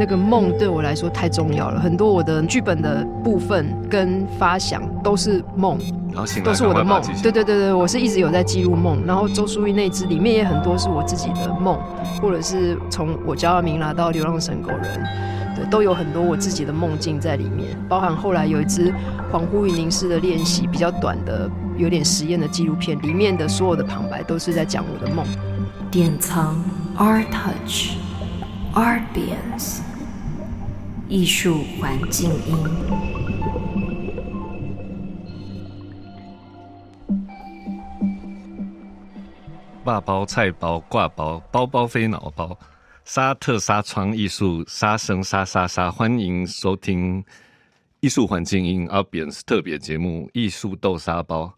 那个梦对我来说太重要了，很多我的剧本的部分跟发想都是梦，都是我的梦。对对对对，我是一直有在记录梦。然后周淑玉那支里面也很多是我自己的梦，或者是从我叫阿明拿到流浪神狗人，对，都有很多我自己的梦境在里面。包含后来有一支恍惚与凝视的练习，比较短的，有点实验的纪录片，里面的所有的旁白都是在讲我的梦。典藏 Art Touch Artbience 艺术环境音，肉包、菜包、挂包、包包飞脑包，沙特纱窗艺术，沙声沙沙沙，欢迎收听艺术环境音 Artbience 特别节目《艺术豆沙包》。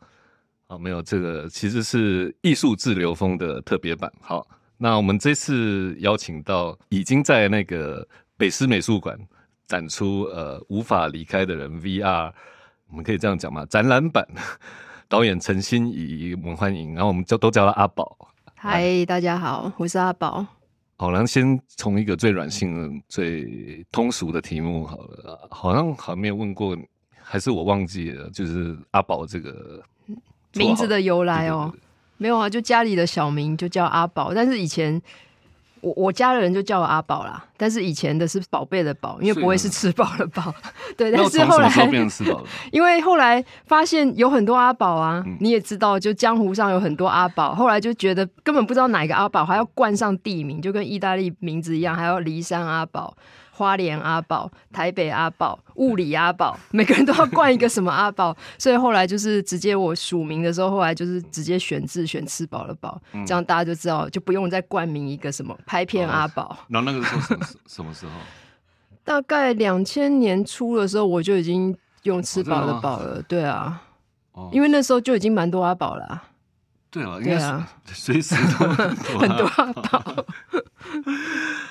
好，没有这个，其实是艺术自留风的特别版。好。那我们这次邀请到已经在那个北师美术馆展出呃无法离开的人 VR，我们可以这样讲吗？展览版导演陈欣怡，我们欢迎，然后我们就都叫他阿宝。嗨，大家好，我是阿宝。好，然后先从一个最软性的、最通俗的题目好了，好像好像没有问过，还是我忘记了，就是阿宝这个名字的由来哦。对对对没有啊，就家里的小名就叫阿宝，但是以前我我家的人就叫我阿宝啦。但是以前的是宝贝的宝，因为不会是吃饱了饱。对，但是后来因为后来发现有很多阿宝啊，嗯，你也知道，就江湖上有很多阿宝。后来就觉得根本不知道哪一个阿宝，还要冠上地名，就跟意大利名字一样，还要骊山阿宝。花莲阿宝、台北阿宝、物理阿宝，每个人都要冠一个什么阿宝，所以后来就是直接我署名的时候，后来就是直接选字选吃饱了饱，这样大家就知道，就不用再冠名一个什么拍片阿宝。然后那个时候什么什么时候？大概两千年初的时候，我就已经用吃饱了饱了。对啊，因为那时候就已经蛮多阿宝了啊。对啊，对啊，随时都很多阿宝。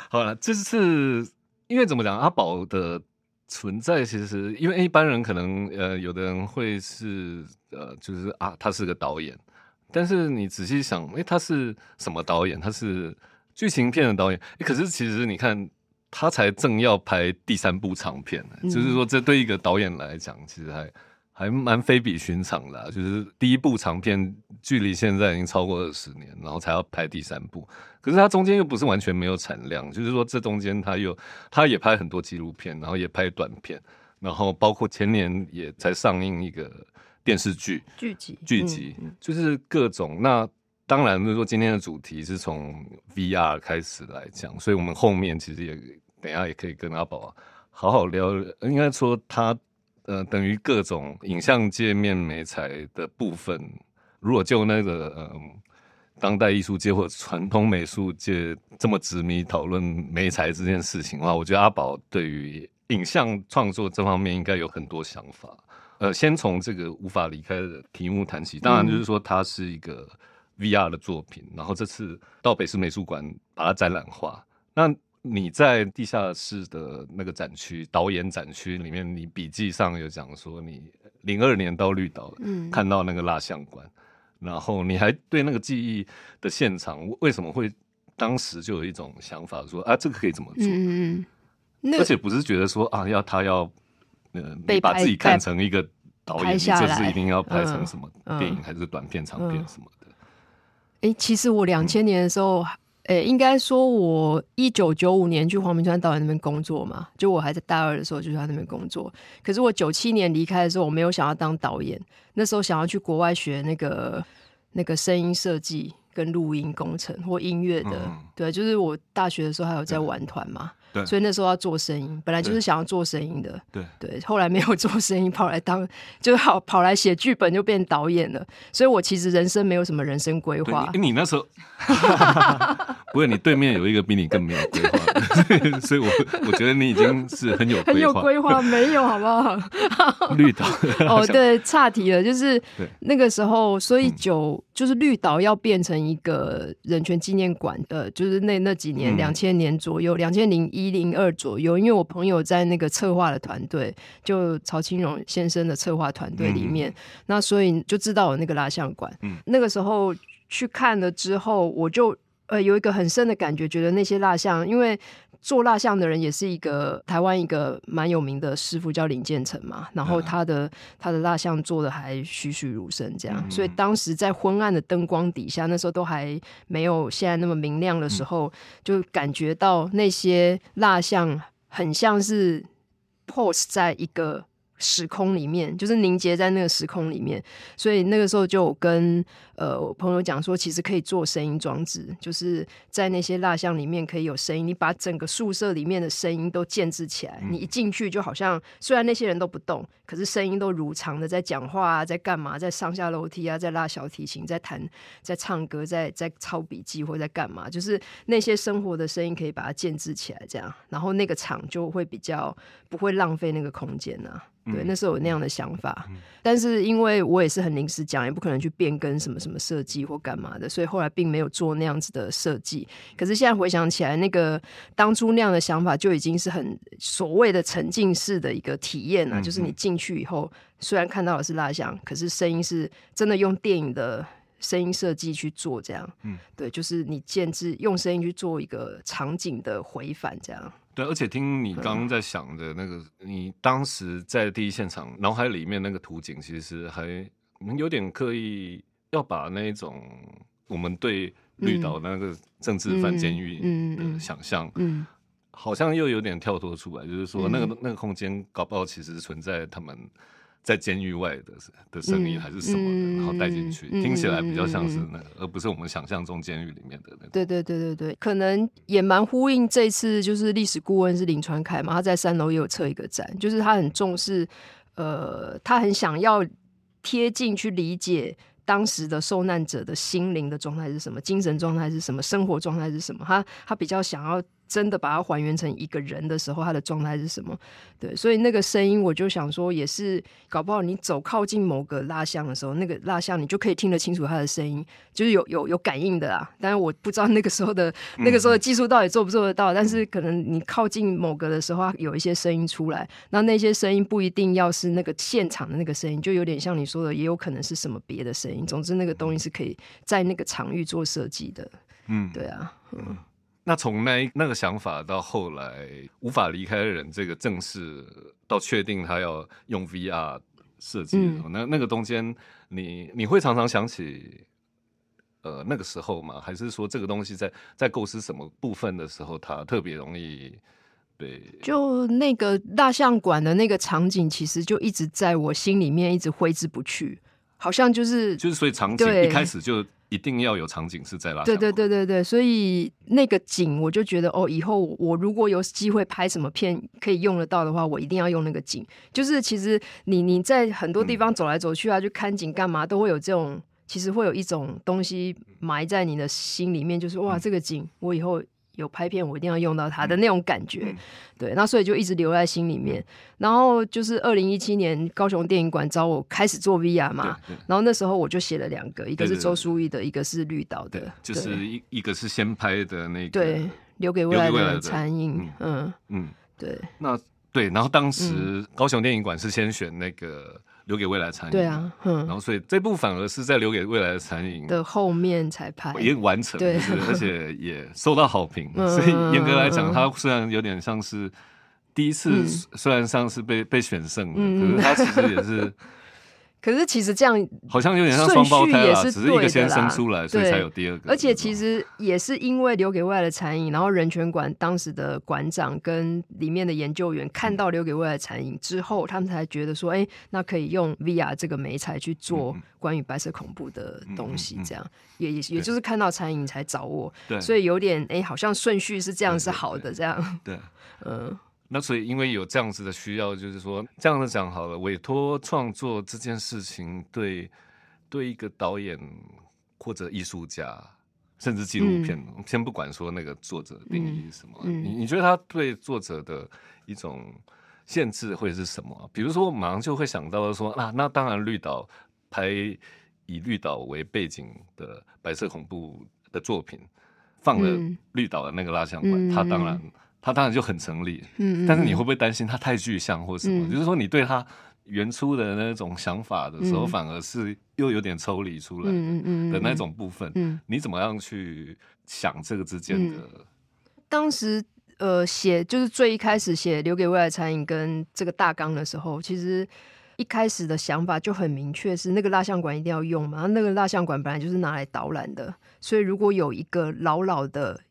好了，这次。因为怎么讲，阿宝的存在，其实因为一般人可能呃，有的人会是呃，就是啊，他是个导演，但是你仔细想，哎，他是什么导演？他是剧情片的导演。可是其实你看，他才正要拍第三部长片，嗯，就是说，这对一个导演来讲，其实还。还蛮非比寻常的，啊，就是第一部长片距离现在已经超过二十年，然后才要拍第三部。可是它中间又不是完全没有产量，就是说这中间他又他也拍很多纪录片，然后也拍短片，然后包括前年也才上映一个电视剧剧集剧集，就是各种。那当然就是说今天的主题是从 VR 开始来讲，所以我们后面其实也等一下也可以跟阿宝好好聊，应该说他。呃，等于各种影像界面媒材的部分，如果就那个嗯、呃，当代艺术界或传统美术界这么执迷讨论媒材这件事情的话，我觉得阿宝对于影像创作这方面应该有很多想法。呃，先从这个无法离开的题目谈起，当然就是说它是一个 VR 的作品，然后这次到北师美术馆把它展览化，那。你在地下室的那个展区导演展区里面，你笔记上有讲说你零二年到绿岛，嗯，看到那个蜡像馆，然后你还对那个记忆的现场为什么会当时就有一种想法说啊，这个可以怎么做？嗯嗯，而且不是觉得说啊，要他要呃，你把自己看成一个导演，你这次一定要拍成什么电影还是短片、长片什么的？哎、嗯嗯欸，其实我两千年的时候。诶、欸，应该说，我一九九五年去黄明川导演那边工作嘛，就我还在大二的时候就去他那边工作。可是我九七年离开的时候，我没有想要当导演，那时候想要去国外学那个那个声音设计跟录音工程或音乐的、嗯。对，就是我大学的时候还有在玩团嘛。对，所以那时候要做声音，本来就是想要做声音的。对对，后来没有做声音，跑来当就好跑来写剧本，就变导演了。所以我其实人生没有什么人生规划。你，你那时候，不会，你对面有一个比你更没有规划，所以我我觉得你已经是很有规划。很有规划，没有好不好？绿岛哦，对，岔题了，就是那个时候，所以九、嗯、就是绿岛要变成一个人权纪念馆，呃，就是那那几年，两、嗯、千年左右，两千零一。一零二左右，因为我朋友在那个策划的团队，就曹清荣先生的策划团队里面、嗯，那所以就知道有那个蜡像馆。嗯，那个时候去看了之后，我就呃有一个很深的感觉，觉得那些蜡像，因为做蜡像的人也是一个台湾一个蛮有名的师傅，叫林建成嘛。然后他的、嗯、他的蜡像做的还栩栩如生，这样。嗯、所以当时在昏暗的灯光底下，那时候都还没有现在那么明亮的时候，嗯、就感觉到那些蜡像很像是 pose 在一个。时空里面就是凝结在那个时空里面，所以那个时候就跟呃我朋友讲说，其实可以做声音装置，就是在那些蜡像里面可以有声音，你把整个宿舍里面的声音都建置起来，你一进去就好像虽然那些人都不动，可是声音都如常的在讲话啊，在干嘛，在上下楼梯啊，在拉小提琴，在弹，在唱歌，在在抄笔记或者在干嘛，就是那些生活的声音可以把它建置起来，这样，然后那个场就会比较不会浪费那个空间呢、啊。对，那时候有那样的想法，嗯、但是因为我也是很临时讲，也不可能去变更什么什么设计或干嘛的，所以后来并没有做那样子的设计。可是现在回想起来，那个当初那样的想法就已经是很所谓的沉浸式的一个体验了，嗯、就是你进去以后，虽然看到的是蜡像，可是声音是真的用电影的声音设计去做这样。嗯，对，就是你建置用声音去做一个场景的回返这样。对，而且听你刚刚在想的那个，嗯、你当时在第一现场脑海里面那个图景，其实还有点刻意要把那一种我们对绿岛那个政治犯监狱的想象，嗯，好像又有点跳脱出来，就是说那个那个空间搞不好其实存在他们。在监狱外的的声音还是什么的，嗯、然后带进去，嗯、听起来比较像是那个，嗯、而不是我们想象中监狱里面的那个。对对对对对，可能也蛮呼应这次，就是历史顾问是林传凯嘛，他在三楼也有测一个展，就是他很重视，呃，他很想要贴近去理解当时的受难者的心灵的状态是什么，精神状态是什么，生活状态是什么，他他比较想要。真的把它还原成一个人的时候，他的状态是什么？对，所以那个声音，我就想说，也是搞不好你走靠近某个蜡像的时候，那个蜡像你就可以听得清楚他的声音，就是有有有感应的啦。但是我不知道那个时候的那个时候的技术到底做不做得到。嗯、但是可能你靠近某个的时候，有一些声音出来，那那些声音不一定要是那个现场的那个声音，就有点像你说的，也有可能是什么别的声音。总之，那个东西是可以在那个场域做设计的。嗯，对啊，嗯。那从那那个想法到后来无法离开的人，这个正式到确定他要用 VR 设计那那个中间，你你会常常想起，呃，那个时候吗？还是说这个东西在在构思什么部分的时候，它特别容易对？就那个大象馆的那个场景，其实就一直在我心里面一直挥之不去，好像就是就是所以场景一开始就。一定要有场景是在拉。对对对对对，所以那个景我就觉得哦，以后我如果有机会拍什么片可以用得到的话，我一定要用那个景。就是其实你你在很多地方走来走去啊，去看景干嘛，都会有这种，其实会有一种东西埋在你的心里面，就是哇，这个景我以后。有拍片，我一定要用到它的那种感觉，嗯、对，那所以就一直留在心里面。然后就是二零一七年高雄电影馆找我开始做 VR 嘛，然后那时候我就写了两个，一个是周书毅的，一个是绿岛的，就是一一个是先拍的那个，对，留给未来的残影，嗯嗯，对，那对，然后当时高雄电影馆是先选那个。留给未来餐饮，对啊，嗯，然后所以这部反而是在留给未来的餐饮的后面才拍，也完成，对，而且 也受到好评。所以严格来讲，它虽然有点像是第一次，虽然像是被被选胜了，可是它其实也是。可是其实这样好像有点像双胞胎啦，只是一个先生出来，所以才有第二个。而且其实也是因为留给未来的残影，然后人权馆当时的馆长跟里面的研究员看到留给未来的残影之后，他们才觉得说，哎，那可以用 VR 这个媒材去做关于白色恐怖的东西，这样也也也就是看到残影才找我，所以有点哎，好像顺序是这样是好的，这样。对，嗯。那所以，因为有这样子的需要，就是说，这样子讲好了，委托创作这件事情对，对对一个导演或者艺术家，甚至纪录片，嗯、先不管说那个作者的定义是什么，嗯嗯、你你觉得他对作者的一种限制会是什么？比如说，我马上就会想到说，啊，那当然绿岛拍以绿岛为背景的白色恐怖的作品，放了绿岛的那个蜡像馆，他、嗯、当然。他当然就很成立，嗯，但是你会不会担心他太具象或什么？嗯、就是说，你对他原初的那种想法的时候，嗯、反而是又有点抽离出来的那种部分。嗯，你怎么样去想这个之间的？当时呃，写就是最一开始写留给未来餐饮跟这个大纲的时候，其实一开始的想法就很明确，是那个蜡像馆一定要用嘛。那个蜡像馆本来就是拿来导览的，所以如果有一个老老的。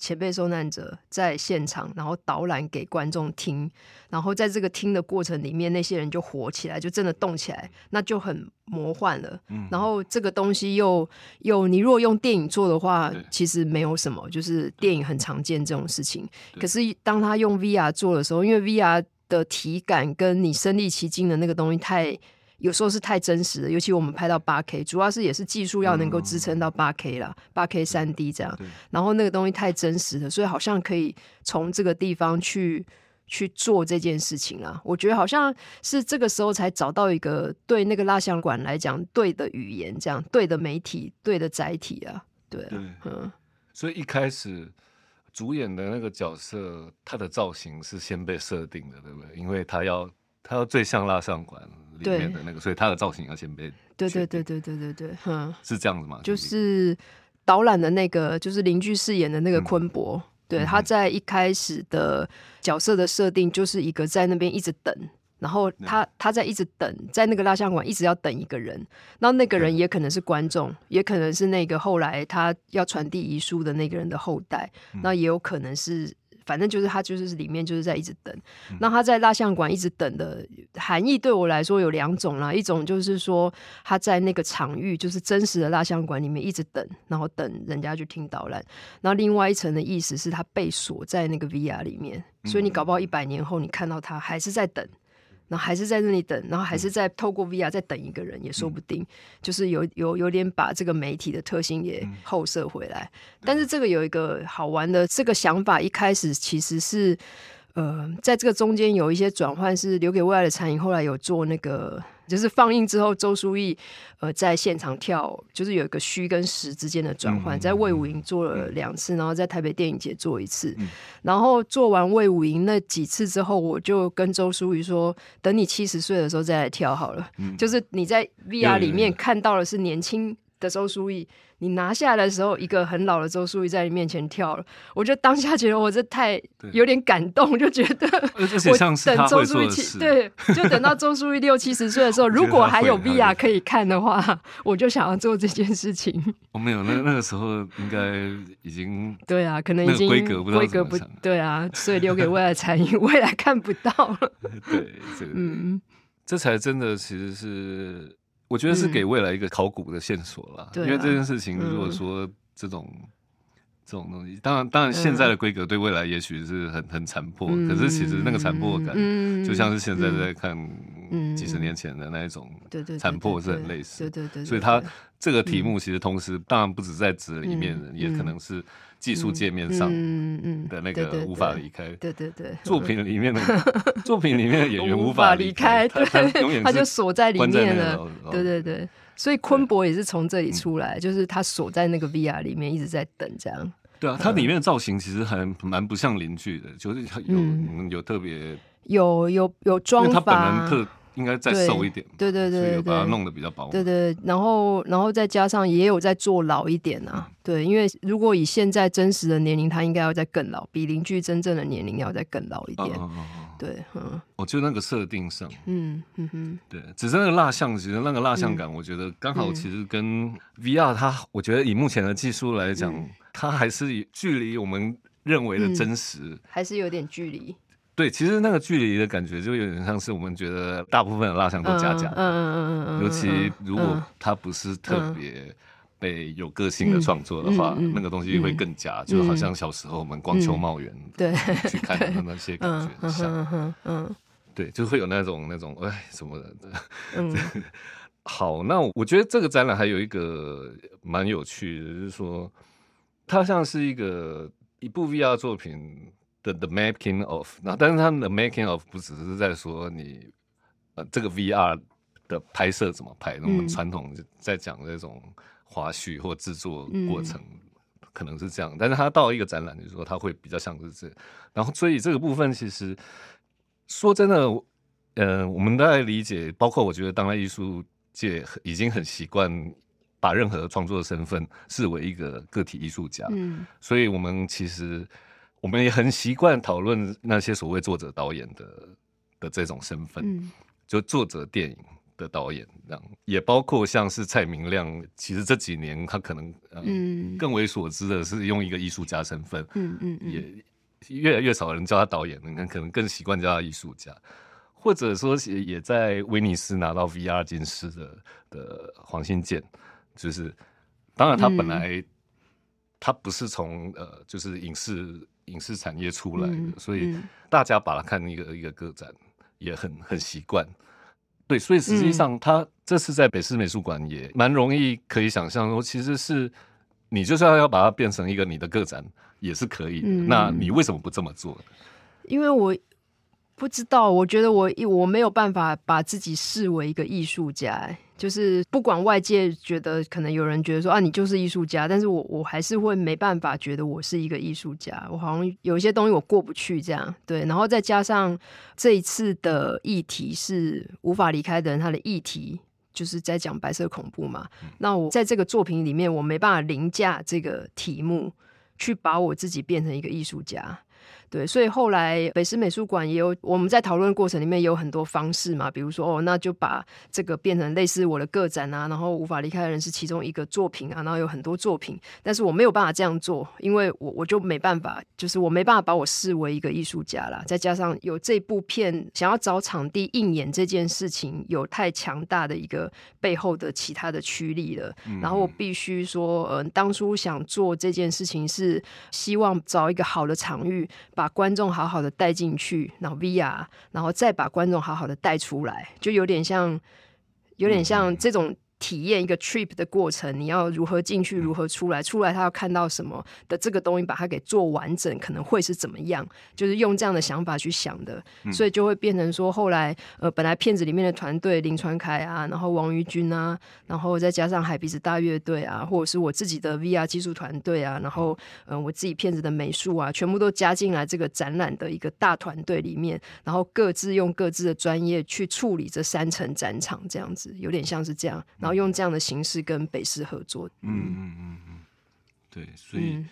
前辈受难者在现场，然后导览给观众听，然后在这个听的过程里面，那些人就活起来，就真的动起来，那就很魔幻了。嗯，然后这个东西又又，你如果用电影做的话，其实没有什么，就是电影很常见这种事情。可是当他用 VR 做的时候，因为 VR 的体感跟你身临其境的那个东西太。有时候是太真实的，尤其我们拍到八 K，主要是也是技术要能够支撑到八 K 啦，八 K 三 D 这样。然后那个东西太真实了，所以好像可以从这个地方去去做这件事情啊。我觉得好像是这个时候才找到一个对那个蜡像馆来讲对的语言，这样对的媒体、对的载体啊。对，对，嗯。所以一开始主演的那个角色，他的造型是先被设定的，对不对？因为他要他要最像蜡像馆。里面的那个，所以他的造型要先被对对对对对对对，嗯，是这样子吗？就是导览的那个，就是邻居饰演的那个坤伯，嗯、对，他在一开始的角色的设定就是一个在那边一直等，然后他他在一直等，在那个蜡像馆一直要等一个人，那那个人也可能是观众，也可能是那个后来他要传递遗书的那个人的后代，那也有可能是。反正就是他，就是里面就是在一直等。嗯、那他在蜡像馆一直等的含义，对我来说有两种啦。一种就是说他在那个场域，就是真实的蜡像馆里面一直等，然后等人家去听导览。然后另外一层的意思是他被锁在那个 VR 里面，所以你搞不好一百年后你看到他还是在等。然后还是在那里等，然后还是在透过 VR 再等一个人，也说不定。嗯、就是有有有点把这个媒体的特性也后设回来。嗯、但是这个有一个好玩的这个想法，一开始其实是呃，在这个中间有一些转换，是留给未来的餐饮。后来有做那个。就是放映之后，周书毅呃在现场跳，就是有一个虚跟实之间的转换，在魏武营做了两次，然后在台北电影节做一次，然后做完魏武营那几次之后，我就跟周书毅说，等你七十岁的时候再来跳好了。就是你在 VR 里面看到的是年轻的周书毅。你拿下来的时候，一个很老的周书毅在你面前跳了，我就当下觉得我这太有点感动，就觉得 我等周书毅对，就等到周书毅六七十岁的时候，如果还有 VR 可以看的话，我就想要做这件事情。我没有，那那个时候应该已经 对啊，可能已经规格规格不对啊，所以留给未来残影，未来看不到了。对，这个嗯，这才真的其实是。我觉得是给未来一个考古的线索了，因为这件事情，如果说这种、嗯、这种东西，当然，当然现在的规格对未来也许是很很残破，嗯、可是其实那个残破感，就像是现在在看几十年前的那一种残破是很类似，对对对，所以它这个题目其实同时，当然不止在纸里面，也可能是。技术界面上的那个无法离开，对对对，作品里面的 作品里面的演员无法离开，对，他 就锁在里面了，对对对，所以昆博也是从这里出来，就是他锁在那个 VR 里面一直在等这样。对啊，它里面的造型其实还蛮不像邻居的，就是有有特别有有有妆发。应该再瘦一点，对对对，对，把它弄得比较饱满。对对，然后然后再加上也有在做老一点啊，嗯、对，因为如果以现在真实的年龄，他应该要再更老，比邻居真正的年龄要再更老一点。哦哦哦对，嗯，我就那个设定上，嗯嗯哼，对，只是那个蜡像，其实那个蜡像感，我觉得刚好其实跟 VR 它，我觉得以目前的技术来讲，嗯、它还是距离我们认为的真实，嗯、还是有点距离。对，其实那个距离的感觉就有点像是我们觉得大部分的蜡像都假假的，嗯嗯嗯嗯，尤其如果它不是特别被有个性的创作的话，那个东西会更假，就好像小时候我们光秋茂园对 去看的那些感觉很像，嗯，对，就会有那种那种哎什么的，嗯，好，那我觉得这个展览还有一个蛮有趣的，就是说它像是一个一部 VR 作品。的 the, the making of，那但是他们的 making of 不只是在说你呃这个 VR 的拍摄怎么拍，那么传统在讲这种花絮或制作过程，嗯、可能是这样。但是他到一个展览，就是说他会比较像是这，然后所以这个部分其实说真的，呃，我们大概理解，包括我觉得当代艺术界已经很习惯把任何创作的身份视为一个个体艺术家，嗯，所以我们其实。我们也很习惯讨论那些所谓作者导演的的这种身份，嗯，就作者电影的导演这样，也包括像是蔡明亮，其实这几年他可能嗯。更为所知的是用一个艺术家身份，嗯嗯，嗯。也越来越少人叫他导演，你看可能更习惯叫他艺术家，或者说也在威尼斯拿到 VR 金狮的的黄信介，就是当然他本来、嗯、他不是从呃就是影视。影视产业出来的，嗯、所以大家把它看一个一个个展也很很习惯。对，所以实际上他这次在北师美术馆也蛮容易可以想象说，其实是你就算要把它变成一个你的个展也是可以的。嗯、那你为什么不这么做？因为我不知道，我觉得我我没有办法把自己视为一个艺术家。就是不管外界觉得，可能有人觉得说啊，你就是艺术家，但是我我还是会没办法觉得我是一个艺术家，我好像有一些东西我过不去这样，对，然后再加上这一次的议题是无法离开的人，他的议题就是在讲白色恐怖嘛，那我在这个作品里面，我没办法凌驾这个题目，去把我自己变成一个艺术家。对，所以后来北师美术馆也有我们在讨论过程里面有很多方式嘛，比如说哦，那就把这个变成类似我的个展啊，然后无法离开的人是其中一个作品啊，然后有很多作品，但是我没有办法这样做，因为我我就没办法，就是我没办法把我视为一个艺术家啦。再加上有这部片想要找场地应演这件事情，有太强大的一个背后的其他的驱力了，嗯、然后我必须说，嗯、呃，当初想做这件事情是希望找一个好的场域。把观众好好的带进去，然后 VR，然后再把观众好好的带出来，就有点像，有点像这种。体验一个 trip 的过程，你要如何进去，如何出来？出来他要看到什么的这个东西，把它给做完整，可能会是怎么样？就是用这样的想法去想的，所以就会变成说，后来呃，本来片子里面的团队林传凯啊，然后王于君啊，然后再加上海鼻子大乐队啊，或者是我自己的 VR 技术团队啊，然后嗯、呃，我自己片子的美术啊，全部都加进来这个展览的一个大团队里面，然后各自用各自的专业去处理这三层展场，这样子有点像是这样。然后用这样的形式跟北师合作。嗯嗯嗯嗯，对，所以、嗯、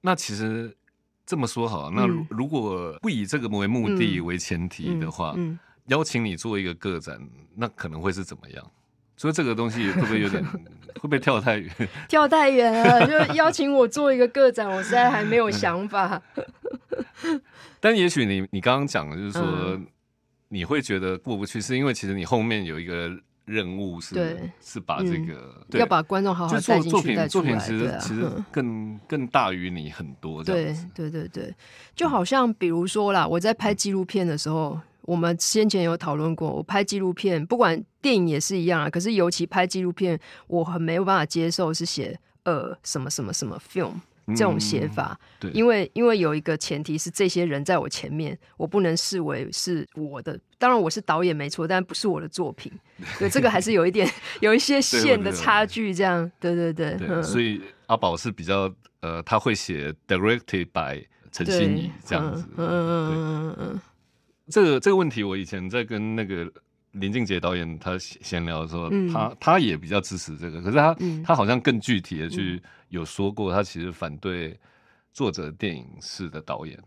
那其实这么说好，那如果不以这个为目的为前提的话，嗯嗯嗯、邀请你做一个个展，那可能会是怎么样？所以这个东西会不会有点会不会跳太远？跳太远了，就邀请我做一个个展，我实在还没有想法。但也许你你刚刚讲的就是说，嗯、你会觉得过不去，是因为其实你后面有一个。任务是对是把这个、嗯、要把观众好好带进去作品作品其实、啊、其实更更大于你很多这样子对对对对，就好像比如说啦，我在拍纪录片的时候，嗯、我们先前有讨论过，我拍纪录片不管电影也是一样啊，可是尤其拍纪录片，我很没有办法接受是写呃什么什么什么 film。这种写法，嗯、对，因为因为有一个前提是这些人在我前面，我不能视为是我的。当然我是导演没错，但不是我的作品。对，这个还是有一点有一些线的差距。这样，对对对。对嗯、所以阿宝是比较呃，他会写 directed by 陈心怡这样子。嗯嗯嗯嗯嗯。这个这个问题，我以前在跟那个。林俊杰导演他闲聊的时候，嗯、他他也比较支持这个，可是他、嗯、他好像更具体的去有说过，他其实反对作者电影式的导演，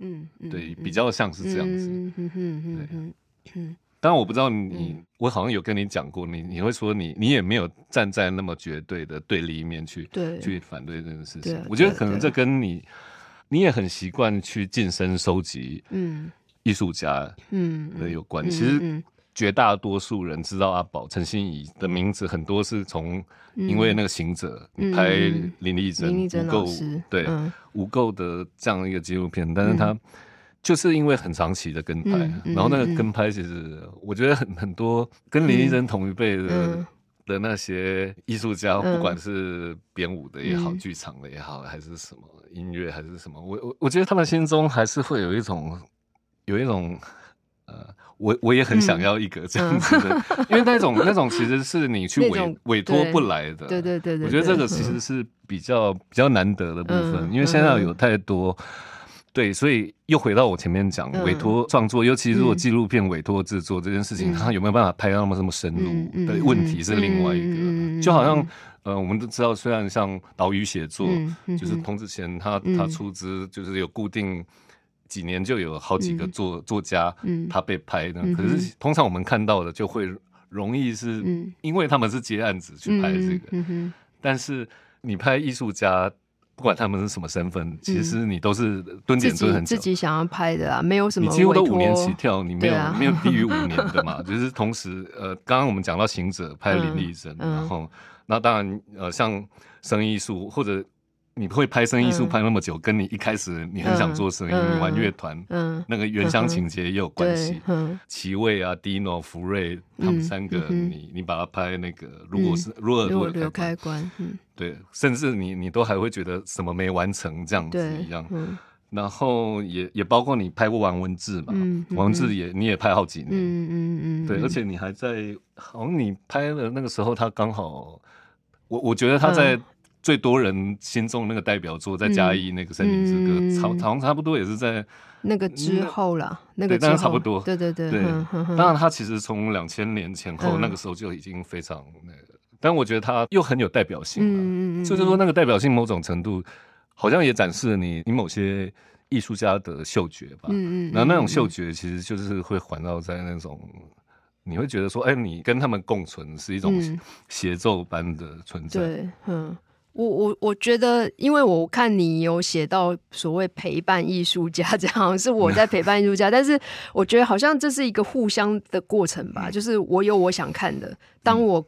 对，比较像是这样子，嗯嗯嗯嗯嗯。当然我不知道你，嗯、我好像有跟你讲过，你你会说你你也没有站在那么绝对的对立面去对去反对这件事情。我觉得可能这跟你你也很习惯去近身收集，嗯，艺术家，嗯的有关。其实。绝大多数人知道阿宝陈欣怡的名字，很多是从因为那个行者，你拍林丽珍、无垢，对无垢的这样一个纪录片，但是他就是因为很长期的跟拍，然后那个跟拍其实我觉得很很多跟林丽珍同一辈的的那些艺术家，不管是编舞的也好，剧场的也好，还是什么音乐还是什么，我我我觉得他们心中还是会有一种有一种呃。我我也很想要一个这样子的，嗯、因为那种那种其实是你去委委托不来的。对对对对，我觉得这个其实是比较比较难得的部分，嗯、因为现在有太多。对，所以又回到我前面讲委托创作，尤其是做纪录片委托制作这件事情，它有没有办法拍到那么这么深入的问题是另外一个。就好像呃，我们都知道，虽然像岛屿写作，就是童子贤他他出资，就是有固定。几年就有好几个作、嗯、作家，嗯，他被拍的。嗯、可是通常我们看到的就会容易是，因为他们是接案子去拍这个。但是你拍艺术家，不管他们是什么身份，其实你都是蹲点蹲很久自己，自己想要拍的啊，没有什么。你几乎都五年起跳，你没有、啊、没有低于五年的嘛？就是同时，呃，刚刚我们讲到行者拍林立珍，嗯、然后那当然，呃，像生艺术或者。你会拍生艺术拍那么久，跟你一开始你很想做生意，你玩乐团，那个原乡情节也有关系。齐卫啊，Dino、福瑞他们三个，你你把它拍那个，如果是如果如果开关，对，甚至你你都还会觉得什么没完成这样子一样。然后也也包括你拍过王文志嘛，王文志也你也拍好几年，嗯嗯嗯，对，而且你还在，好像你拍的那个时候，他刚好，我我觉得他在。最多人心中那个代表作在嘉义那个《森林之歌》，差好像差不多也是在那个之后了。那个当然差不多，对对对对。当然，他其实从两千年前后那个时候就已经非常那个，但我觉得他又很有代表性。嗯嗯，就是说那个代表性某种程度好像也展示了你你某些艺术家的嗅觉吧。嗯嗯。然后那种嗅觉其实就是会环绕在那种，你会觉得说，哎，你跟他们共存是一种协奏般的存在。对，嗯。我我我觉得，因为我看你有写到所谓陪伴艺术家，这样是我在陪伴艺术家，但是我觉得好像这是一个互相的过程吧。就是我有我想看的，当我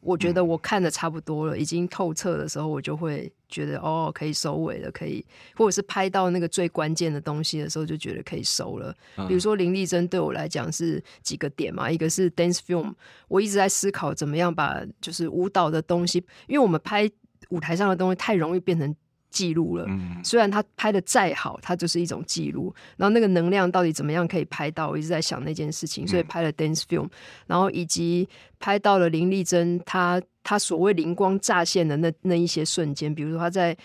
我觉得我看的差不多了，已经透彻的时候，我就会觉得哦，可以收尾了，可以，或者是拍到那个最关键的东西的时候，就觉得可以收了。比如说林丽珍对我来讲是几个点嘛，一个是 dance film，我一直在思考怎么样把就是舞蹈的东西，因为我们拍。舞台上的东西太容易变成记录了。嗯，虽然他拍的再好，它就是一种记录。然后那个能量到底怎么样可以拍到？我一直在想那件事情，所以拍了 dance film，然后以及拍到了林丽珍她她所谓灵光乍现的那那一些瞬间，比如说她在。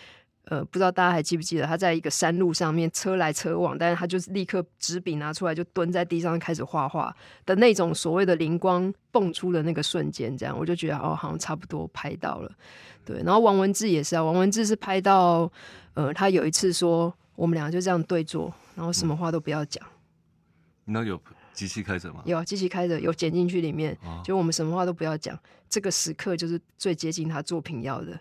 呃，不知道大家还记不记得，他在一个山路上面车来车往，但是他就是立刻纸笔拿出来就蹲在地上开始画画的那种所谓的灵光蹦出的那个瞬间，这样我就觉得哦，好像差不多拍到了。对，然后王文志也是啊，王文志是拍到呃，他有一次说我们两个就这样对坐，然后什么话都不要讲。那有机器开着吗？有机器开着，有剪进去里面，就我们什么话都不要讲，这个时刻就是最接近他作品要的。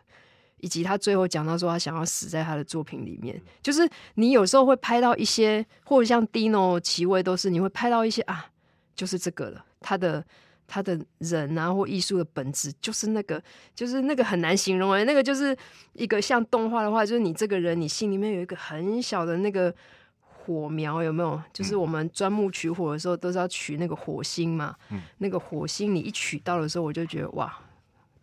以及他最后讲到说，他想要死在他的作品里面，就是你有时候会拍到一些，或者像 Dino、齐魏都是，你会拍到一些啊，就是这个了。他的他的人啊，或艺术的本质就是那个，就是那个很难形容哎，那个就是一个像动画的话，就是你这个人，你心里面有一个很小的那个火苗，有没有？就是我们钻木取火的时候，都是要取那个火星嘛。嗯，那个火星你一取到的时候，我就觉得哇。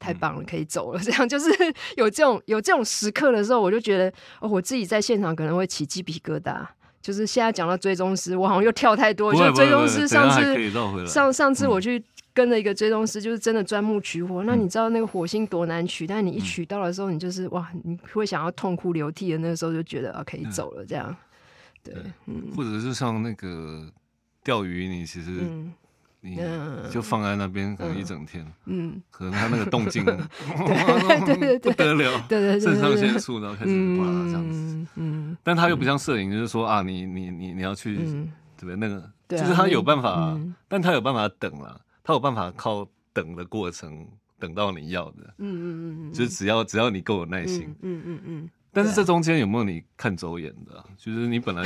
太棒了，可以走了。这样就是有这种有这种时刻的时候，我就觉得哦，我自己在现场可能会起鸡皮疙瘩。就是现在讲到追踪师，我好像又跳太多。就追踪师上次上上次我去跟了一个追踪师，就是真的钻木取火。嗯、那你知道那个火星多难取，但你一取到的时候，你就是哇，你会想要痛哭流涕的。那个时候就觉得啊，可以走了。这样，对，嗯，或者是像那个钓鱼，你其实、嗯。你就放在那边可能一整天，嗯，可能他那个动静，不得了，对对对，肾上腺素然后开始哇这样子，嗯，但他又不像摄影，就是说啊，你你你你要去，对不对？那个就是他有办法，但他有办法等了，他有办法靠等的过程等到你要的，嗯嗯嗯，就是只要只要你够有耐心，嗯嗯嗯。但是这中间有没有你看走眼的？就是你本来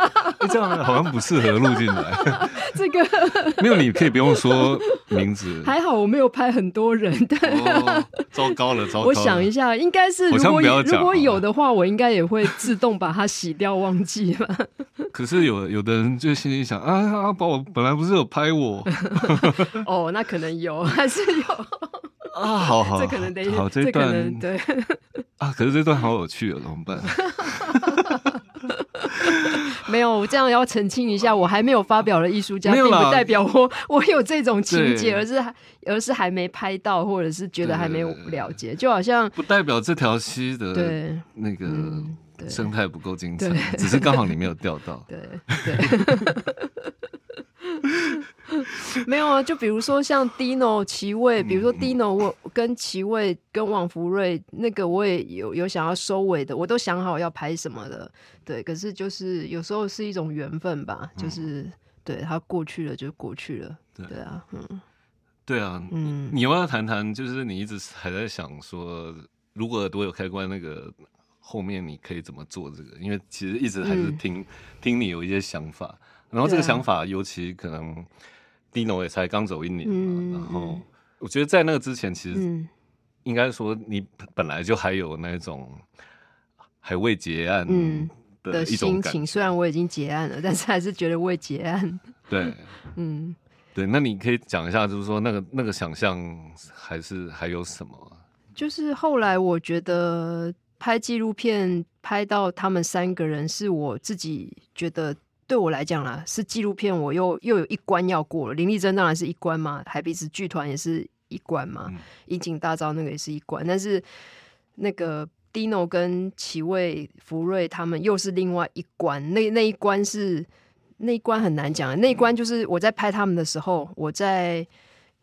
这样好像不适合录进来。这个 没有，你可以不用说名字。还好我没有拍很多人。对，糟糕了，糟糕了。我想一下，应该是如果如果有的话，我应该也会自动把它洗掉，忘记了。可是有有的人就心里想啊，阿宝本来不是有拍我？哦，那可能有，还是有。啊，好好，这可能得好这段对。啊，可是这段好有趣哦，怎么办？没有，我这样要澄清一下，我还没有发表的艺术家，并不代表我我有这种情节，而是而是还没拍到，或者是觉得还没有了解，就好像不代表这条溪的对那个生态不够精彩，只是刚好你没有钓到，对对。没有啊，就比如说像 Dino 奇味，比如说 Dino 我跟奇味跟王福瑞那个我也有有想要收尾的，我都想好要拍什么的，对。可是就是有时候是一种缘分吧，就是、嗯、对他过去了就过去了，对，对啊，嗯，对啊，嗯，你要不要谈谈？就是你一直还在想说，如果耳朵有开关，那个后面你可以怎么做这个？因为其实一直还是听、嗯、听你有一些想法。然后这个想法，尤其可能 Dino 也才刚走一年嘛，嗯、然后我觉得在那个之前，其实应该说你本来就还有那种还未结案的一种心情。虽然我已经结案了，但是还是觉得未结案。对，嗯，对，那你可以讲一下，就是说那个那个想象还是还有什么？就是后来我觉得拍纪录片拍到他们三个人，是我自己觉得。对我来讲啦，是纪录片，我又又有一关要过了。林丽珍当然是一关嘛，海鼻子剧团也是一关嘛，引颈、嗯、大招那个也是一关。但是那个 Dino 跟奇味福瑞他们又是另外一关。那那一关是那一关很难讲，那一关就是我在拍他们的时候，我在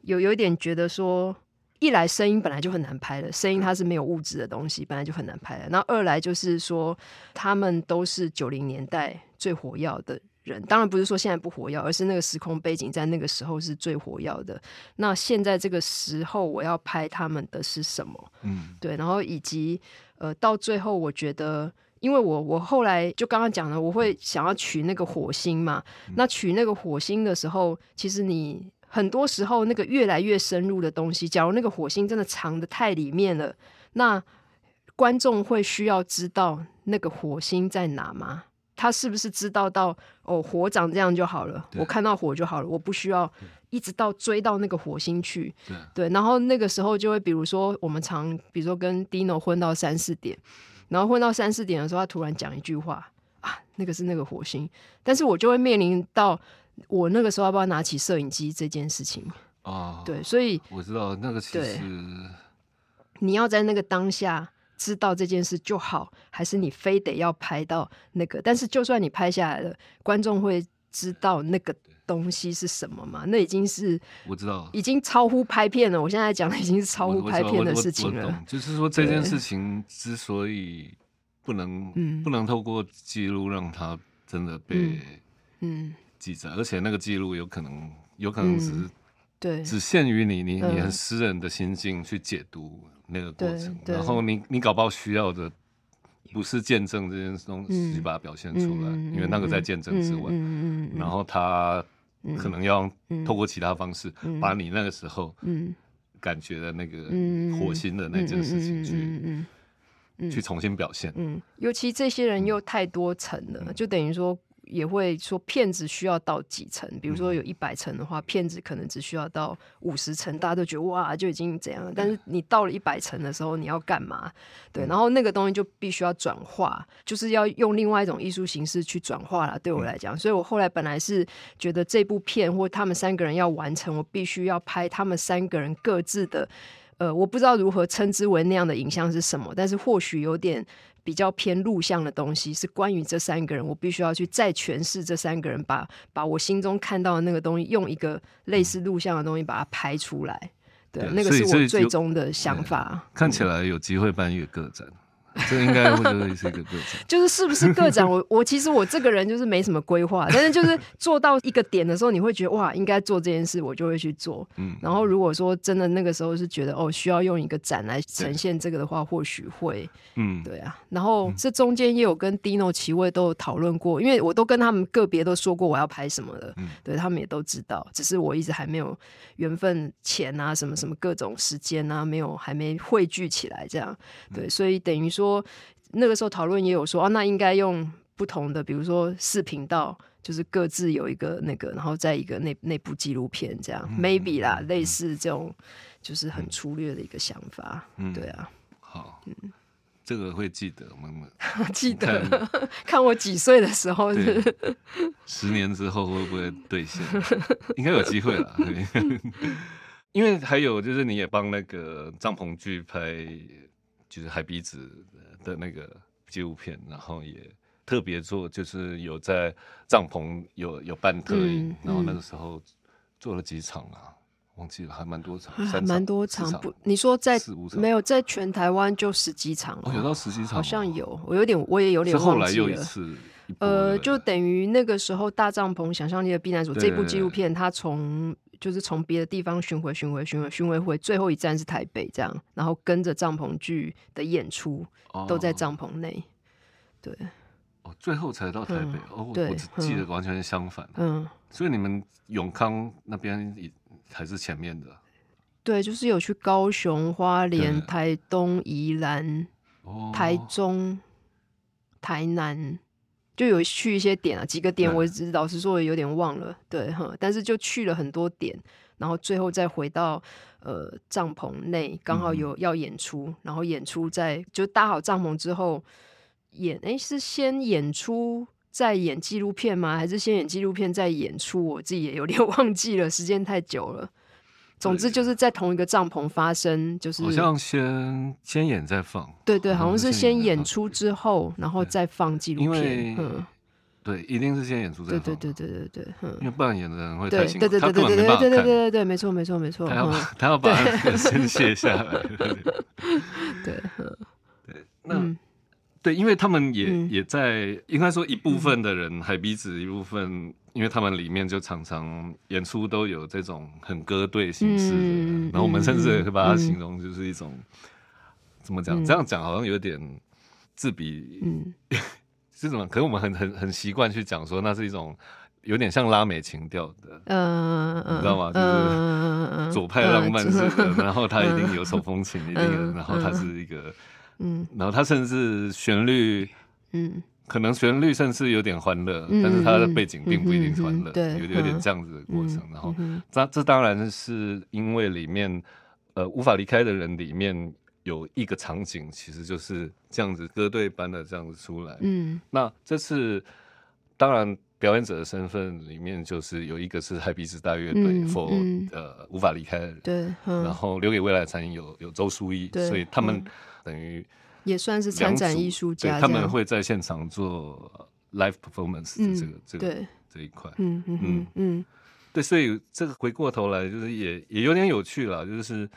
有有一点觉得说，一来声音本来就很难拍的，声音它是没有物质的东西，本来就很难拍的。那二来就是说，他们都是九零年代。最火药的人，当然不是说现在不火药，而是那个时空背景在那个时候是最火药的。那现在这个时候，我要拍他们的是什么？嗯，对。然后以及呃，到最后，我觉得，因为我我后来就刚刚讲了，我会想要取那个火星嘛。嗯、那取那个火星的时候，其实你很多时候那个越来越深入的东西，假如那个火星真的藏的太里面了，那观众会需要知道那个火星在哪吗？他是不是知道到哦，火长这样就好了？我看到火就好了，我不需要一直到追到那个火星去。对，对，然后那个时候就会，比如说我们常，比如说跟 Dino 混到三四点，然后混到三四点的时候，他突然讲一句话啊，那个是那个火星，但是我就会面临到我那个时候要不要拿起摄影机这件事情啊？对，所以我知道那个其实你要在那个当下。知道这件事就好，还是你非得要拍到那个？但是就算你拍下来了，观众会知道那个东西是什么吗？那已经是我知道，已经超乎拍片了。我现在讲的已经是超乎拍片的事情了。就是说这件事情之所以不能，对不能透过记录让它真的被嗯记载，嗯嗯、而且那个记录有可能有可能只是、嗯、对只限于你你你很私人的心境去解读。那个过程，然后你你搞不好需要的不是见证这件东西，把它表现出来，嗯、因为那个在见证之外。嗯嗯、然后他可能要透过其他方式，把你那个时候感觉的那个火星的那件事情去去重新表现。嗯，尤其这些人又太多层了，嗯、就等于说。也会说骗子需要到几层，比如说有一百层的话，骗子可能只需要到五十层，大家都觉得哇就已经怎样了。但是你到了一百层的时候，你要干嘛？对，然后那个东西就必须要转化，就是要用另外一种艺术形式去转化了。对我来讲，所以我后来本来是觉得这部片或他们三个人要完成，我必须要拍他们三个人各自的，呃，我不知道如何称之为那样的影像是什么，但是或许有点。比较偏录像的东西是关于这三个人，我必须要去再诠释这三个人，把把我心中看到的那个东西，用一个类似录像的东西把它拍出来。对，对那个是我最终的想法。看起来有机会办一个个展。这应该会是一个个展，就是是不是个展？我 我其实我这个人就是没什么规划，但是就是做到一个点的时候，你会觉得哇，应该做这件事，我就会去做。嗯，然后如果说真的那个时候是觉得哦，需要用一个展来呈现这个的话，或许会，嗯，对啊。然后这中间也有跟 Dino 奇味都有讨论过，因为我都跟他们个别都说过我要拍什么的，嗯，对他们也都知道，只是我一直还没有缘分、钱啊，什么什么各种时间啊，没有还没汇聚起来，这样对，所以等于说。说那个时候讨论也有说啊，那应该用不同的，比如说四频道，就是各自有一个那个，然后再一个内内部纪录片这样、嗯、，maybe 啦，嗯、类似这种，就是很粗略的一个想法。嗯，对啊。好，嗯，这个会记得吗？记得，看，看我几岁的时候是，十年之后会不会兑现？应该有机会了。因为还有就是你也帮那个帐篷剧拍。就是海鼻子的那个纪录片，然后也特别做，就是有在帐篷有有办特映，嗯嗯、然后那个时候做了几场啊？忘记了，还蛮多场，蛮多场。不，你说在没有在全台湾就十几场了，有到十几场，好像有。我有点，我也有点忘记了。后来又一次，呃，就等于那个时候，《大帐篷想象力的避难所》这部纪录片，它从就是从别的地方巡回、巡回、巡回、巡回回，最后一站是台北，这样，然后跟着帐篷剧的演出都在帐篷内。对，哦，最后才到台北。哦，我只记得完全是相反。嗯，所以你们永康那边还是前面的，对，就是有去高雄、花莲、台东、宜兰、台中、台南，就有去一些点啊，几个点，我老实说有点忘了，对哈，但是就去了很多点，然后最后再回到呃帐篷内，刚好有要演出，嗯、然后演出在就搭好帐篷之后演，哎，是先演出。再演纪录片吗？还是先演纪录片再演出？我自己也有点 忘记了，时间太久了。总之就是在同一个帐篷发生，就是好像先先演再放。对对，好像是先演出之后，然后再放纪录片。嗯，对，一定是先演出再放。对对对对对对，嗯，因为不然演的人会太辛苦。对对对对对对对对对对对，没错没错没错。他要他要把宣泄下来。对，对，那。对，因为他们也、嗯、也在，应该说一部分的人，嗯、海鼻子一部分，因为他们里面就常常演出都有这种很歌队形式的，嗯、然后我们甚至也会把它形容就是一种，嗯、怎么讲？嗯、这样讲好像有点自比，嗯，是什么？可是我们很很很习惯去讲说，那是一种有点像拉美情调的，嗯嗯，你知道吗？就是左派浪漫式的，嗯、然后它一定有手风琴，嗯、一定有，然后它是一个。嗯，然后它甚至旋律，嗯，可能旋律甚至有点欢乐，嗯、但是它的背景并不一定是欢乐，对，有有点这样子的过程。嗯、然后，这这当然是因为里面，呃，无法离开的人里面有一个场景，其实就是这样子歌队般的这样子出来。嗯，那这次当然表演者的身份里面就是有一个是海鼻子大乐队，for 呃无法离开的人，对，然后留给未来的残影有有周书毅，所以他们。等于也算是参展艺术家，他们会在现场做 live performance 的这个、嗯、这个对。这一块，嗯嗯嗯嗯，对，所以这个回过头来就是也也有点有趣了，就是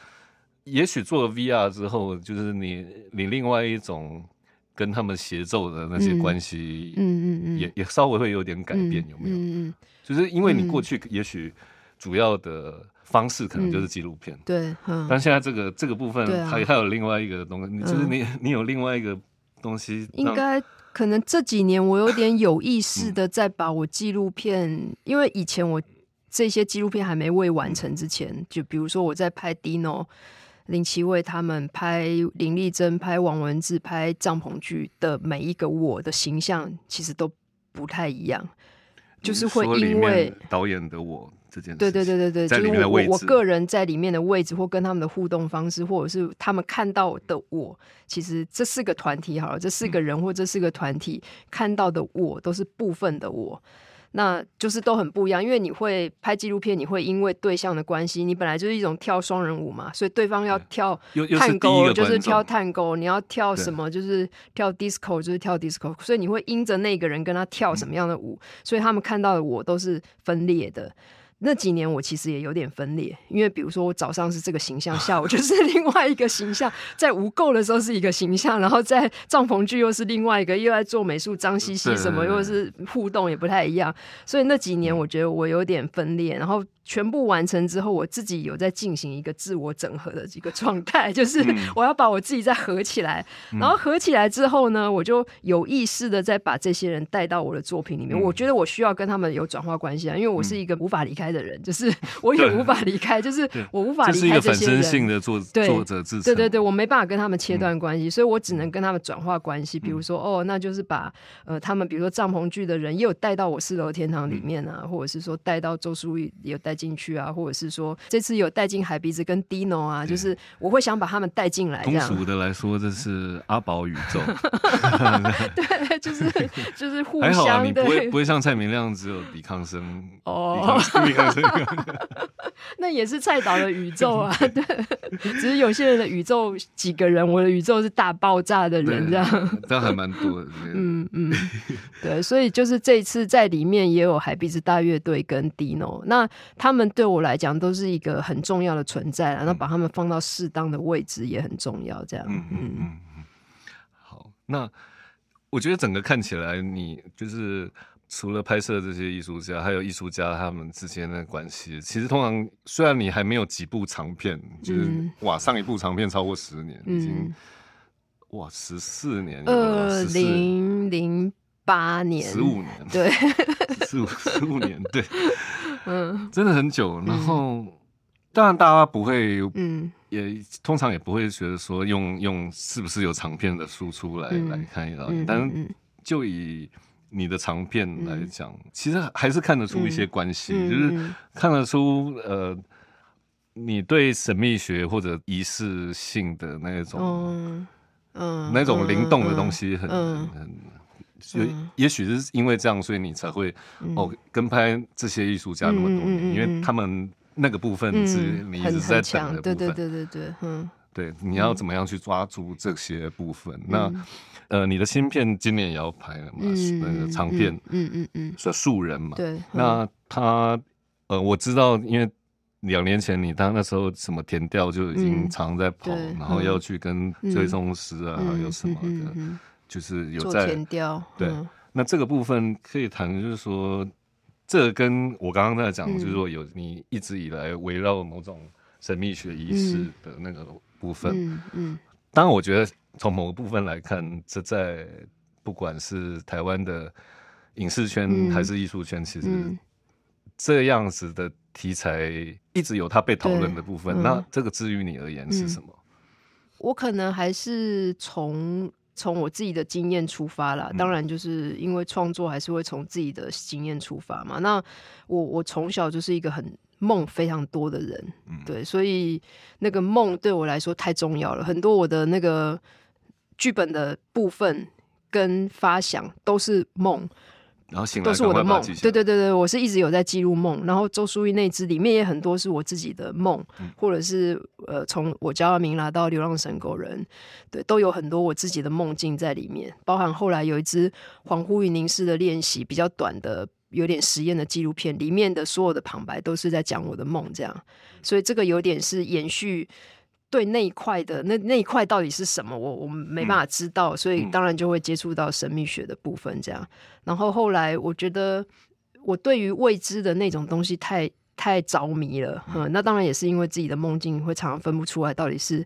也许做了 VR 之后，就是你你另外一种跟他们协奏的那些关系，嗯嗯嗯，也也稍微会有点改变，有没有？嗯嗯，就是因为你过去也许主要的。方式可能就是纪录片，对，但现在这个这个部分还还有另外一个东西，就是你你有另外一个东西，应该可能这几年我有点有意识的在把我纪录片，因为以前我这些纪录片还没未完成之前，就比如说我在拍 Dino、林奇伟他们拍林丽珍、拍王文志、拍帐篷剧的每一个我的形象，其实都不太一样，就是会因为导演的我。对对对对对，就是我我个人在里面的位置，或跟他们的互动方式，或者是他们看到的我，其实这四个团体好了，这四个人或这四个团体看到的我，都是部分的我。那就是都很不一样，因为你会拍纪录片，你会因为对象的关系，你本来就是一种跳双人舞嘛，所以对方要跳探戈就是跳探戈，你要跳什么就是跳 disco 就是跳 disco，所以你会因着那个人跟他跳什么样的舞，所以他们看到的我都是分裂的。那几年我其实也有点分裂，因为比如说我早上是这个形象，下午就 是另外一个形象，在无垢的时候是一个形象，然后在帐篷剧又是另外一个，又在做美术脏兮兮什么，又是互动也不太一样，所以那几年我觉得我有点分裂，然后。全部完成之后，我自己有在进行一个自我整合的一个状态，就是 我要把我自己再合起来，嗯、然后合起来之后呢，我就有意识的再把这些人带到我的作品里面。嗯、我觉得我需要跟他们有转化关系啊，因为我是一个无法离开的人，嗯、就是 我也无法离开，就是我无法离开这些人。这是一个本身性的作对作者自对对对，我没办法跟他们切断关系，嗯、所以我只能跟他们转化关系。比如说，哦，那就是把呃他们，比如说帐篷剧的人也有带到我四楼天堂里面啊，嗯、或者是说带到周书玉也有带进去啊，或者是说这次有带进海鼻子跟 Dino 啊，就是我会想把他们带进来。通俗的来说，这是阿宝宇宙。对，就是就是互相。还好啊，你不会不会像蔡明亮只有抵抗生哦，抵抗生。那也是蔡导的宇宙啊，对，只是有些人的宇宙几个人，我的宇宙是大爆炸的人这样，这样还蛮多的。嗯嗯，对，所以就是这一次在里面也有海鼻子大乐队跟 Dino，那他们对我来讲都是一个很重要的存在，然后把他们放到适当的位置也很重要，这样。嗯嗯嗯。好，那我觉得整个看起来，你就是。除了拍摄这些艺术家，还有艺术家他们之间的关系，其实通常虽然你还没有几部长片，就是、嗯、哇，上一部长片超过十年，嗯、已经哇十四年，二零零八年，十五年，对，十五十五年，对，嗯，真的很久。然后、嗯、当然大家不会，嗯，也通常也不会觉得说用用是不是有长片的输出来、嗯、来看一道，嗯、但就以。你的长片来讲，嗯、其实还是看得出一些关系，嗯、就是看得出呃，你对神秘学或者仪式性的那种，嗯，嗯那种灵动的东西很、嗯、很，就、嗯、也许是因为这样，所以你才会、嗯、哦跟拍这些艺术家那么多年，嗯、因为他们那个部分是你一直在等的部分，对对对对对，嗯，对，你要怎么样去抓住这些部分？嗯、那。呃，你的新片今年也要拍了嘛？嗯、那个长片，嗯嗯嗯，素人嘛？对。那他，呃，我知道，因为两年前你当那时候什么田调就已经常在跑，嗯、然后要去跟追踪师啊，嗯、有什么的，就是有在田调。对。嗯、那这个部分可以谈，就是说，这、跟我刚刚在讲，就是说有你一直以来围绕某种神秘学仪式的那个部分，嗯当然，我觉得从某个部分来看，这在不管是台湾的影视圈还是艺术圈，嗯、其实这样子的题材一直有它被讨论的部分。嗯、那这个至于你而言是什么？我可能还是从从我自己的经验出发啦。当然，就是因为创作还是会从自己的经验出发嘛。那我我从小就是一个很。梦非常多的人，对，所以那个梦对我来说太重要了。很多我的那个剧本的部分跟发想都是梦，然后醒来都是我的梦。对对对对，我是一直有在记录梦。然后周淑玉那支里面也很多是我自己的梦，嗯、或者是呃，从我叫阿明拿到流浪神狗人，对，都有很多我自己的梦境在里面。包含后来有一支恍惚与凝视的练习，比较短的。有点实验的纪录片，里面的所有的旁白都是在讲我的梦，这样，所以这个有点是延续对那一块的那那一块到底是什么，我我们没办法知道，所以当然就会接触到神秘学的部分，这样。然后后来我觉得我对于未知的那种东西太太着迷了，嗯，那当然也是因为自己的梦境会常常分不出来到底是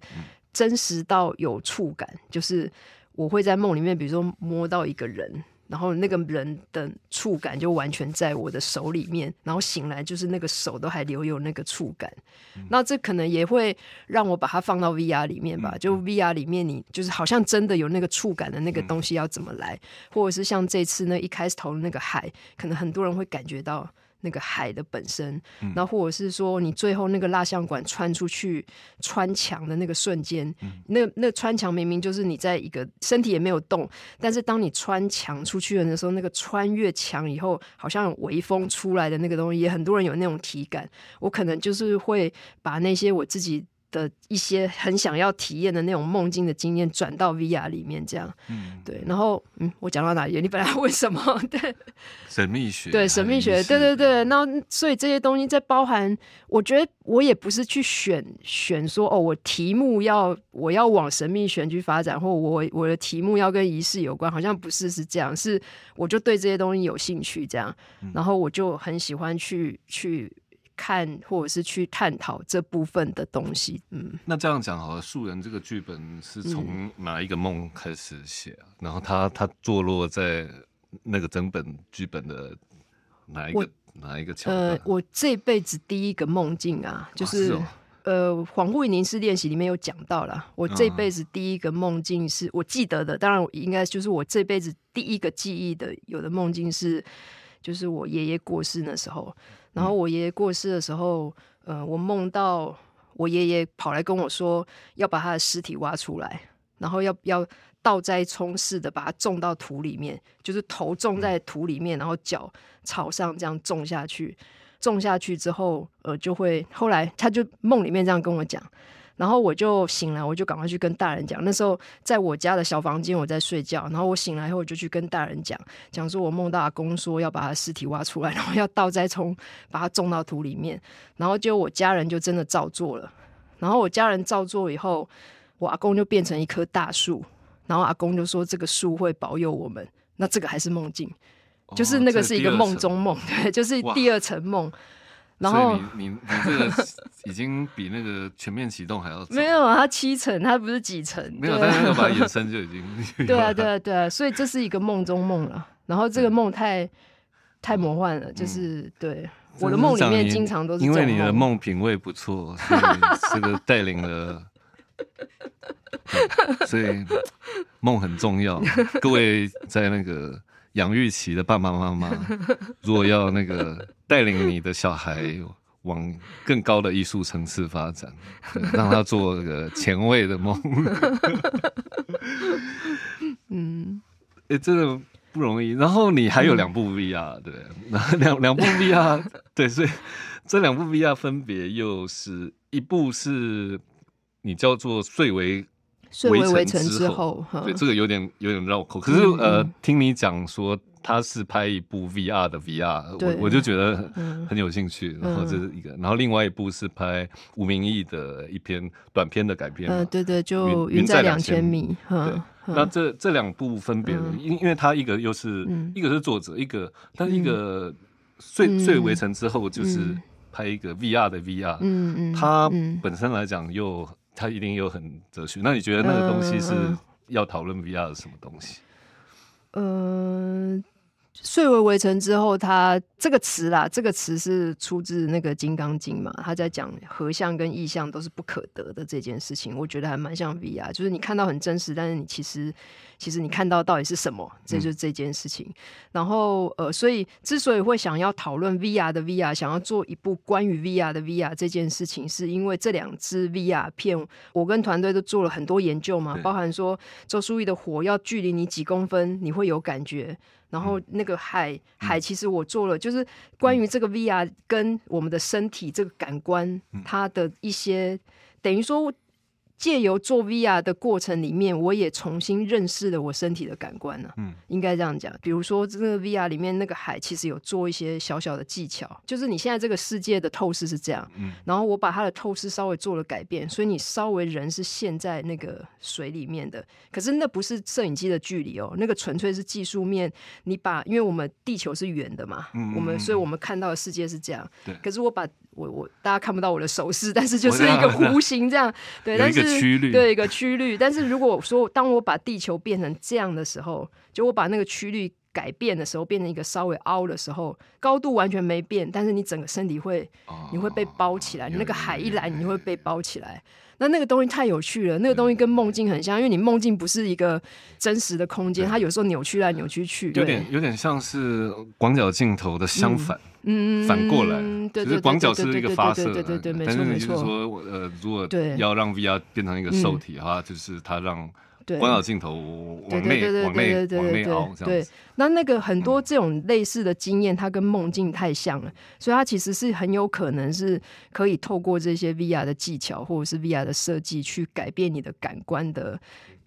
真实到有触感，就是我会在梦里面，比如说摸到一个人。然后那个人的触感就完全在我的手里面，然后醒来就是那个手都还留有那个触感。嗯、那这可能也会让我把它放到 VR 里面吧，嗯、就 VR 里面你就是好像真的有那个触感的那个东西要怎么来，嗯、或者是像这次那一开头的那个海，可能很多人会感觉到。那个海的本身，然后或者是说你最后那个蜡像馆穿出去穿墙的那个瞬间，嗯、那那穿墙明明就是你在一个身体也没有动，但是当你穿墙出去的时候，那个穿越墙以后好像有微风出来的那个东西，也很多人有那种体感。我可能就是会把那些我自己。的一些很想要体验的那种梦境的经验转到 VR 里面，这样，嗯，对，然后，嗯，我讲到哪里？你本来问什么？对，神秘学，对，神秘学，对对对。那所以这些东西在包含，我觉得我也不是去选选说哦，我题目要我要往神秘学去发展，或我我的题目要跟仪式有关，好像不是是这样，是我就对这些东西有兴趣，这样，然后我就很喜欢去去。看或者是去探讨这部分的东西，嗯，那这样讲好了，素人这个剧本是从哪一个梦开始写啊？嗯、然后他他坐落在那个整本剧本的哪一个哪一个桥段？呃，我这辈子第一个梦境啊，就是，啊是哦、呃，恍惚与凝视练习里面有讲到了，我这辈子第一个梦境是我记得的，当然应该就是我这辈子第一个记忆的有的梦境是，就是我爷爷过世那时候。然后我爷爷过世的时候，呃，我梦到我爷爷跑来跟我说，要把他的尸体挖出来，然后要要倒栽葱似的把它种到土里面，就是头种在土里面，然后脚朝上这样种下去。种下去之后，呃，就会后来他就梦里面这样跟我讲。然后我就醒来，我就赶快去跟大人讲。那时候在我家的小房间，我在睡觉。然后我醒来以后，我就去跟大人讲，讲说我梦到阿公说要把他尸体挖出来，然后要倒栽葱，把它种到土里面。然后就我家人就真的照做了。然后我家人照做以后，我阿公就变成一棵大树。然后阿公就说这个树会保佑我们。那这个还是梦境，就是那个是一个梦中梦，对，就是第二层梦。然后你你你这个已经比那个全面启动还要没有啊，它七层，它不是几层？没有，但是把它延伸 就已经对啊，对啊，对啊，所以这是一个梦中梦了。然后这个梦太太魔幻了，就是对我的梦里面经常都是因为你的梦品味不错，所以 这个带领了，所以梦很重要。各位在那个。养育期的爸爸妈妈，如果要那个 带领你的小孩往更高的艺术层次发展，让他做那个前卫的梦，嗯，哎，真的不容易。然后你还有两部 VR，对，两两部 VR，对，所以这两部 VR 分别又是一部是你叫做最为。围城之后，对这个有点有点绕口。可是呃，听你讲说他是拍一部 VR 的 VR，我我就觉得很有兴趣。然后这是一个，然后另外一部是拍吴明义的一篇短片的改编。嗯，对对，就云在两千米。对，那这这两部分别，因因为他一个又是一个是作者，一个但一个睡睡围城之后就是拍一个 VR 的 VR。嗯嗯，他本身来讲又。他一定有很哲学。那你觉得那个东西是要讨论 VR 的什么东西？嗯。呃睡为围城之后，它这个词啦，这个词是出自那个《金刚经》嘛？他在讲合相跟异相都是不可得的这件事情，我觉得还蛮像 VR，就是你看到很真实，但是你其实其实你看到到底是什么？这就是这件事情。嗯、然后呃，所以之所以会想要讨论 VR 的 VR，想要做一部关于 VR 的 VR 这件事情，是因为这两支 VR 片，我跟团队都做了很多研究嘛，包含说周书义的火要距离你几公分，你会有感觉。然后那个海海，其实我做了，就是关于这个 VR 跟我们的身体这个感官，它的一些等于说。借由做 VR 的过程里面，我也重新认识了我身体的感官呢、啊。嗯，应该这样讲。比如说，这个 VR 里面那个海，其实有做一些小小的技巧，就是你现在这个世界的透视是这样，嗯，然后我把它的透视稍微做了改变，所以你稍微人是陷在那个水里面的。可是那不是摄影机的距离哦，那个纯粹是技术面。你把，因为我们地球是圆的嘛，嗯，我们，所以我们看到的世界是这样。对，可是我把。我我大家看不到我的手势，但是就是一个弧形这样，对，但是对一个曲率。但是如果说当我把地球变成这样的时候，就我把那个曲率改变的时候，变成一个稍微凹的时候，高度完全没变，但是你整个身体会，你会被包起来。你那个海一来，你会被包起来。那那个东西太有趣了，那个东西跟梦境很像，因为你梦境不是一个真实的空间，它有时候扭曲来扭曲去，有点有点像是广角镜头的相反。嗯，反过来，就是广角是一个发射，对对对，没错没错。但是你就是说，呃，如果要让 VR 变成一个受体的话，就是它让广角镜头往内、往内、往内凹这样。对，那那个很多这种类似的经验，它跟梦境太像了，所以它其实是很有可能是可以透过这些 VR 的技巧或者是 VR 的设计去改变你的感官的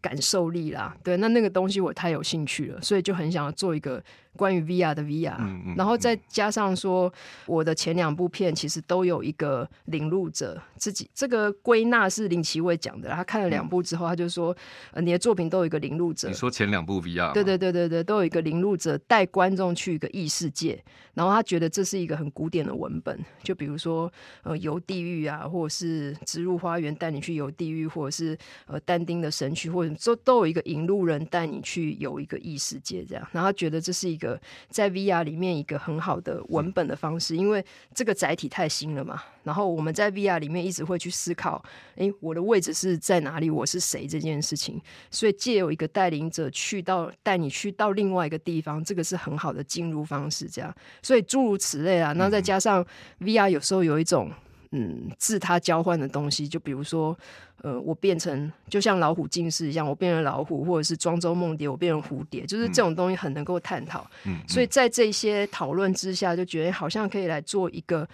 感受力啦。对，那那个东西我太有兴趣了，所以就很想要做一个。关于 VR 的 VR，嗯嗯、然后再加上说，我的前两部片其实都有一个领路者自己，这个归纳是林奇伟讲的。他看了两部之后，他就说，呃，你的作品都有一个领路者。你说前两部 VR？对对对对对，都有一个领路者带观众去一个异世界，然后他觉得这是一个很古典的文本，就比如说呃游地狱啊，或者是植入花园带你去游地狱，或者是呃但丁的神曲，或者都都有一个引路人带你去游一个异世界这样，然后他觉得这是一个。在 VR 里面一个很好的文本的方式，因为这个载体太新了嘛。然后我们在 VR 里面一直会去思考，诶，我的位置是在哪里？我是谁？这件事情。所以借由一个带领者去到带你去到另外一个地方，这个是很好的进入方式。这样，所以诸如此类啊。那再加上 VR 有时候有一种嗯自他交换的东西，就比如说呃，我变成就像老虎近视一样，我变成老虎，或者是庄周梦蝶，我变成蝴蝶，就是这种东西很能够探讨。嗯，所以在这些讨论之下，就觉得好像可以来做一个。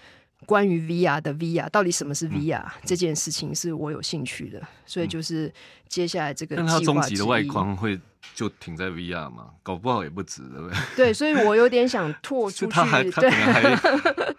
关于 VR 的 VR，到底什么是 VR、嗯、这件事情是我有兴趣的，所以就是接下来这个计划。但它终极的外框会就停在 VR 嘛？搞不好也不止，对不对？对，所以我有点想拓出去。它还，它可能还，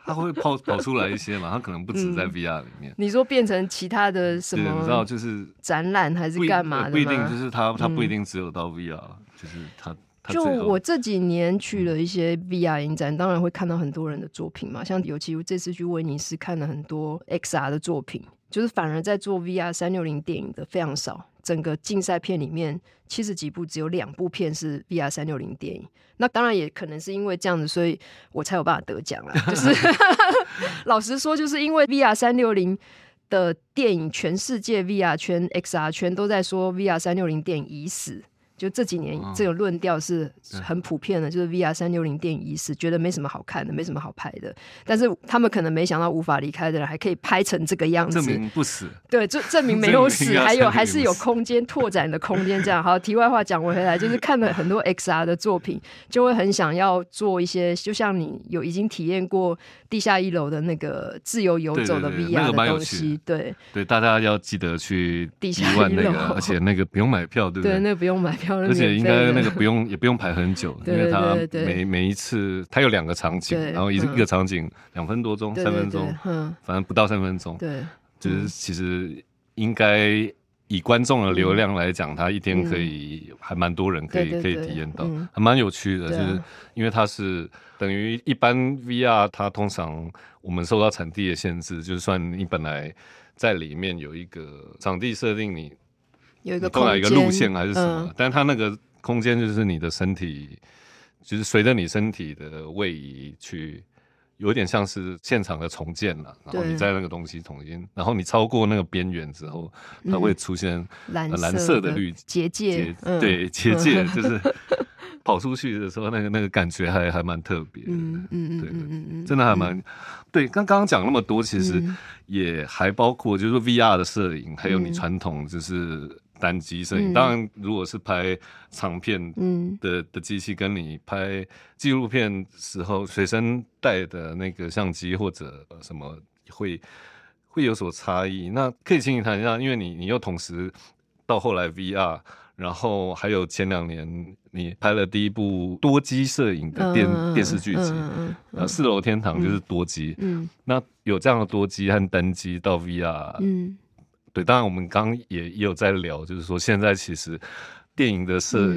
它会 跑跑出来一些嘛？他可能不止在 VR 里面。嗯、你说变成其他的什么？你知道，就是展览还是干嘛的？不一定，就是他他不一定只有到 VR，、嗯、就是他。就我这几年去了一些 VR 影展，当然会看到很多人的作品嘛。像尤其这次去威尼斯看了很多 XR 的作品，就是反而在做 VR 三六零电影的非常少。整个竞赛片里面七十几部，只有两部片是 VR 三六零电影。那当然也可能是因为这样子，所以我才有办法得奖了。就是 老实说，就是因为 VR 三六零的电影，全世界 VR 圈、XR 圈都在说 VR 三六零电影已死。就这几年，这个论调是很普遍的，就是 VR 三六零电影仪式，觉得没什么好看的，没什么好拍的。但是他们可能没想到，无法离开的人还可以拍成这个样子，证明不死。对，就证明没有死，还有还是有空间拓展的空间。这样好，题外话讲回来，就是看了很多 XR 的作品，就会很想要做一些，就像你有已经体验过地下一楼的那个自由游走的 VR 的东西。对对，大家要记得去地下一楼，而且那个不用买票，对不对？对，那个不用买票。而且应该那个不用也不用排很久，因为它每每一次它有两个场景，然后一一个场景两分多钟、三分钟，嗯反正不到三分钟。对，就是其实应该以观众的流量来讲，它一天可以还蛮多人可以可以体验到，还蛮有趣的。就是因为它是等于一般 VR，它通常我们受到场地的限制，就算你本来在里面有一个场地设定，你。有一个一个路线还是什么，嗯、但它那个空间就是你的身体，就是随着你身体的位移去，有点像是现场的重建了。然后你在那个东西重新，然后你超过那个边缘之后，它会出现蓝色的绿结界，对 结界就是跑出去的时候，那个那个感觉还还蛮特别的。嗯嗯对对，真的还蛮对。刚刚讲那么多，其实也还包括就是 VR 的摄影，还有你传统就是。单机摄影，当然，如果是拍长片的的机器，跟你拍纪录片时候随身带的那个相机或者什么会会有所差异。那可以请你谈一下，因为你你又同时到后来 VR，然后还有前两年你拍了第一部多机摄影的电电视剧集，呃，四楼天堂就是多机。嗯，那有这样的多机和单机到 VR，嗯。对，当然我们刚刚也也有在聊，就是说现在其实电影的摄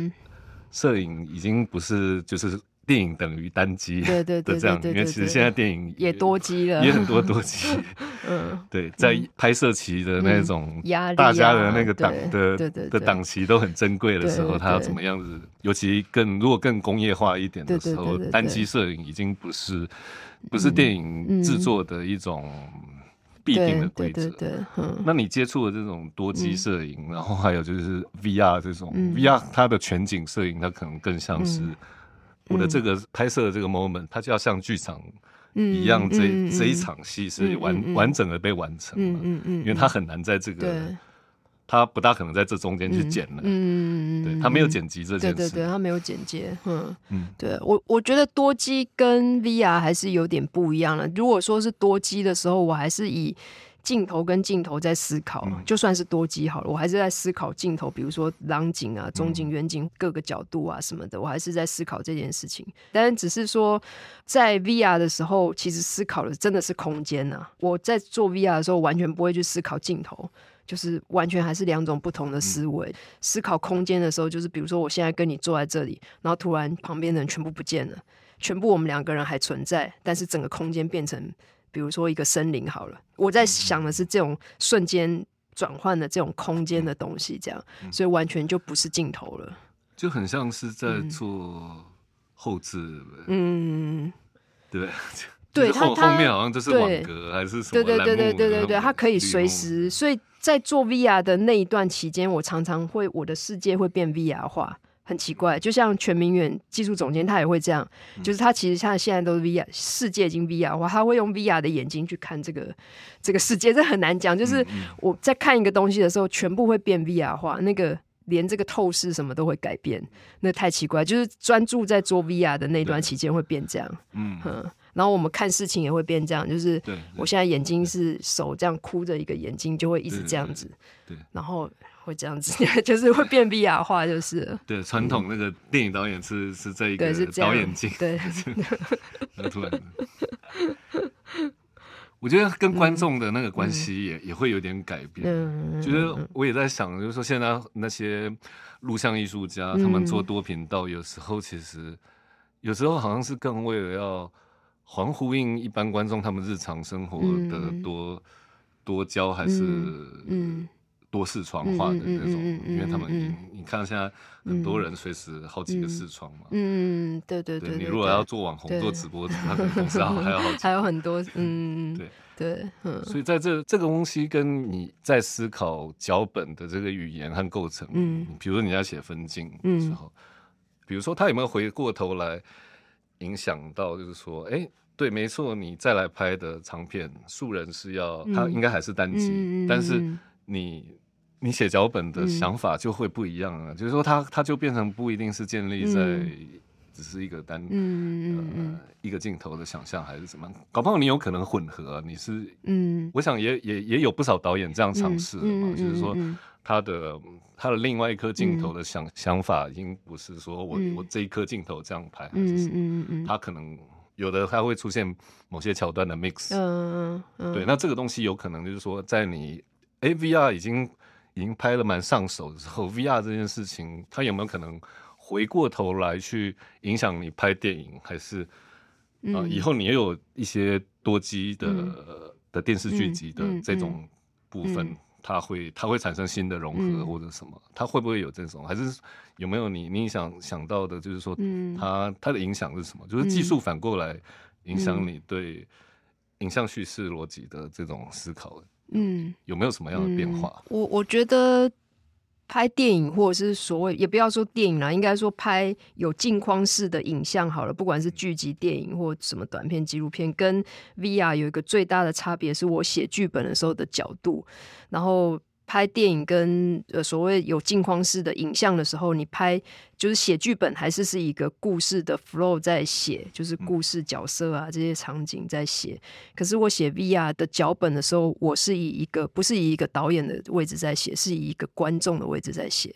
摄影已经不是就是电影等于单机对对的这样，因为其实现在电影也多机了，也很多多机。嗯，对，在拍摄期的那种压力，大家的那个档的的档期都很珍贵的时候，它要怎么样子？尤其更如果更工业化一点的时候，单机摄影已经不是不是电影制作的一种。必定的规则。嗯，那你接触的这种多机摄影，嗯、然后还有就是 VR 这种、嗯、VR，它的全景摄影，它可能更像是我的这个拍摄的这个 moment，它就要像剧场一样这，这、一场戏是完、嗯、完整的被完成了。因为它很难在这个。他不大可能在这中间去剪了，嗯，对，他没有剪辑这件事，对对对，他没有剪接，嗯嗯，对我我觉得多机跟 VR 还是有点不一样了。如果说是多机的时候，我还是以镜头跟镜头在思考，嗯、就算是多机好了，我还是在思考镜头，比如说廊景啊、中景、远景各个角度啊什么的，我还是在思考这件事情。但只是说在 VR 的时候，其实思考的真的是空间啊。我在做 VR 的时候，完全不会去思考镜头。就是完全还是两种不同的思维。思考空间的时候，就是比如说我现在跟你坐在这里，然后突然旁边的人全部不见了，全部我们两个人还存在，但是整个空间变成，比如说一个森林好了。我在想的是这种瞬间转换的这种空间的东西，这样，所以完全就不是镜头了，就很像是在做后置，嗯，对。对，它后面好像就是网格还是什么？对对对对对对对，它可以随时。所以在做 VR 的那一段期间，我常常会我的世界会变 VR 化，很奇怪，就像全民远技术总监他也会这样，就是他其实他现在都是 VR，世界已经 VR 化，他会用 VR 的眼睛去看这个这个世界，这很难讲。就是我在看一个东西的时候，全部会变 VR 化，那个连这个透视什么都会改变，那太奇怪。就是专注在做 VR 的那段期间会变这样，嗯，然后我们看事情也会变这样，就是我现在眼睛是手这样箍着一个眼睛，就会一直这样子，对，然后。会这样子，就是会变 VR 化，就是对传统那个电影导演是是这一个导演镜，对，那突然，我觉得跟观众的那个关系也也会有点改变。嗯，就是我也在想，就是说现在那些录像艺术家，他们做多频道，有时候其实有时候好像是更为了要还呼应一般观众他们日常生活的多多焦，还是嗯。多视窗化的那种，因为他们，你你看现在很多人随时好几个视窗嘛，嗯，对对对，你如果要做网红、做直播，他可能同时还有还有很多，嗯，对。对，所以在这这个东西跟你在思考脚本的这个语言和构成，嗯，比如说你在写分镜的时候，比如说他有没有回过头来影响到，就是说，哎，对，没错，你再来拍的长片，素人是要他应该还是单机，但是。你你写脚本的想法就会不一样了，嗯、就是说他他就变成不一定是建立在只是一个单、嗯呃、一个镜头的想象还是什么，搞不好你有可能混合，你是嗯，我想也也也有不少导演这样尝试的嘛，嗯、就是说他的他的另外一颗镜头的想、嗯、想法已经不是说我、嗯、我这一颗镜头这样拍还是什么，嗯嗯、他可能有的他会出现某些桥段的 mix，嗯嗯、对，那这个东西有可能就是说在你。A，VR 已经已经拍了蛮上手的时候，VR 这件事情，它有没有可能回过头来去影响你拍电影？还是啊、以后你也有一些多机的、嗯、的电视剧集的这种部分，它会它会产生新的融合或者什么？它会不会有这种？还是有没有你你想想到的，就是说它它的影响是什么？就是技术反过来影响你对影像叙事逻辑的这种思考？嗯，有没有什么样的变化？嗯、我我觉得拍电影或者是所谓，也不要说电影啦，应该说拍有镜框式的影像好了，不管是剧集、电影或什么短片、纪录片，跟 VR 有一个最大的差别，是我写剧本的时候的角度，然后。拍电影跟呃所谓有镜框式的影像的时候，你拍就是写剧本，还是是一个故事的 flow 在写，就是故事角色啊这些场景在写。可是我写 VR 的脚本的时候，我是以一个不是以一个导演的位置在写，是以一个观众的位置在写。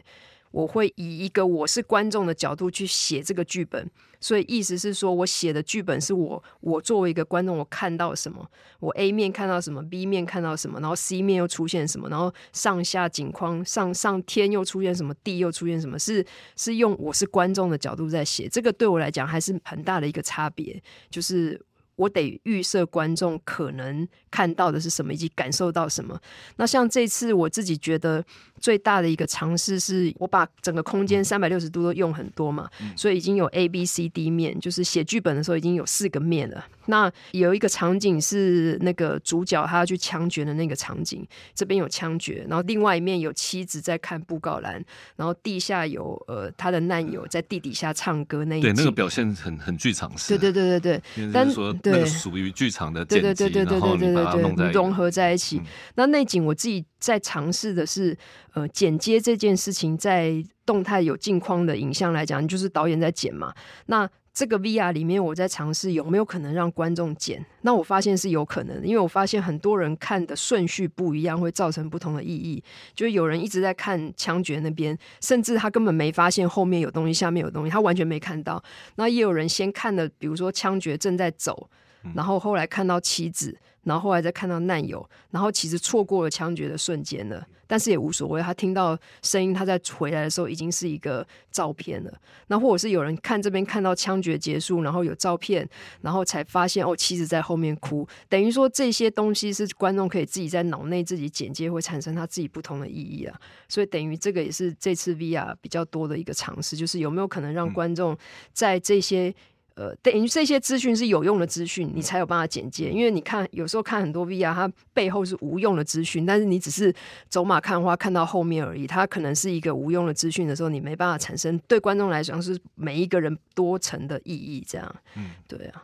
我会以一个我是观众的角度去写这个剧本，所以意思是说，我写的剧本是我我作为一个观众，我看到什么，我 A 面看到什么，B 面看到什么，然后 C 面又出现什么，然后上下景框上上天又出现什么，地又出现什么，是是用我是观众的角度在写，这个对我来讲还是很大的一个差别，就是我得预设观众可能看到的是什么，以及感受到什么。那像这次我自己觉得。最大的一个尝试是我把整个空间三百六十度都用很多嘛，嗯、所以已经有 A、B、C、D 面，就是写剧本的时候已经有四个面了。那有一个场景是那个主角他要去枪决的那个场景，这边有枪决，然后另外一面有妻子在看布告栏，然后地下有呃他的难友在地底下唱歌那一对那个表现很很剧场式，对对对对对，但那个属于剧场的剪辑，然后你把它弄在融合在一起。嗯、那内景我自己在尝试的是。呃，剪接这件事情，在动态有镜框的影像来讲，就是导演在剪嘛。那这个 VR 里面，我在尝试有没有可能让观众剪？那我发现是有可能的，因为我发现很多人看的顺序不一样，会造成不同的意义。就是有人一直在看枪决那边，甚至他根本没发现后面有东西，下面有东西，他完全没看到。那也有人先看的，比如说枪决正在走，然后后来看到妻子，然后后来再看到难友，然后其实错过了枪决的瞬间了。但是也无所谓，他听到声音，他在回来的时候已经是一个照片了。那或者是有人看这边看到枪决结束，然后有照片，然后才发现哦，妻子在后面哭。等于说这些东西是观众可以自己在脑内自己剪接，会产生他自己不同的意义啊。所以等于这个也是这次 VR 比较多的一个尝试，就是有没有可能让观众在这些。呃，等于这些资讯是有用的资讯，你才有办法剪接。因为你看，有时候看很多 VR，它背后是无用的资讯，但是你只是走马看花看到后面而已。它可能是一个无用的资讯的时候，你没办法产生对观众来讲是每一个人多层的意义。这样，嗯，对啊，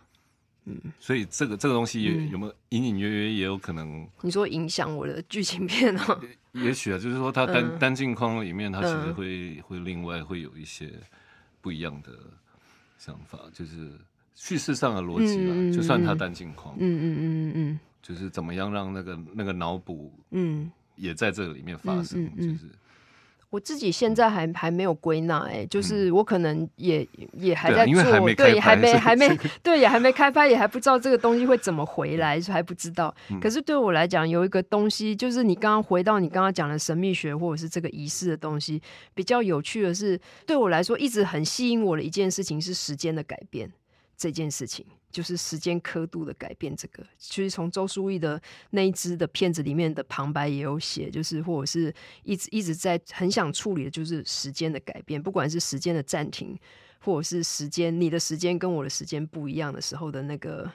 嗯，所以这个这个东西有有没有隐隐约约也有可能？你说影响我的剧情片哦？也许啊，就是说它单、嗯、单镜框里面，它其实会、嗯、会另外会有一些不一样的。想法就是叙事上的逻辑啦，就算它单镜框，嗯嗯嗯嗯嗯，就是怎么样让那个那个脑补，嗯，也在这个里面发生，就是。我自己现在还还没有归纳，哎，就是我可能也也还在做，对，还没还没对，也还没开拍，也还不知道这个东西会怎么回来，还不知道。可是对我来讲，有一个东西，就是你刚刚回到你刚刚讲的神秘学或者是这个仪式的东西，比较有趣的是，对我来说一直很吸引我的一件事情是时间的改变这件事情。就是时间刻度的改变，这个其实从周书义的那一支的片子里面的旁白也有写，就是或者是一直一直在很想处理的，就是时间的改变，不管是时间的暂停，或者是时间你的时间跟我的时间不一样的时候的那个。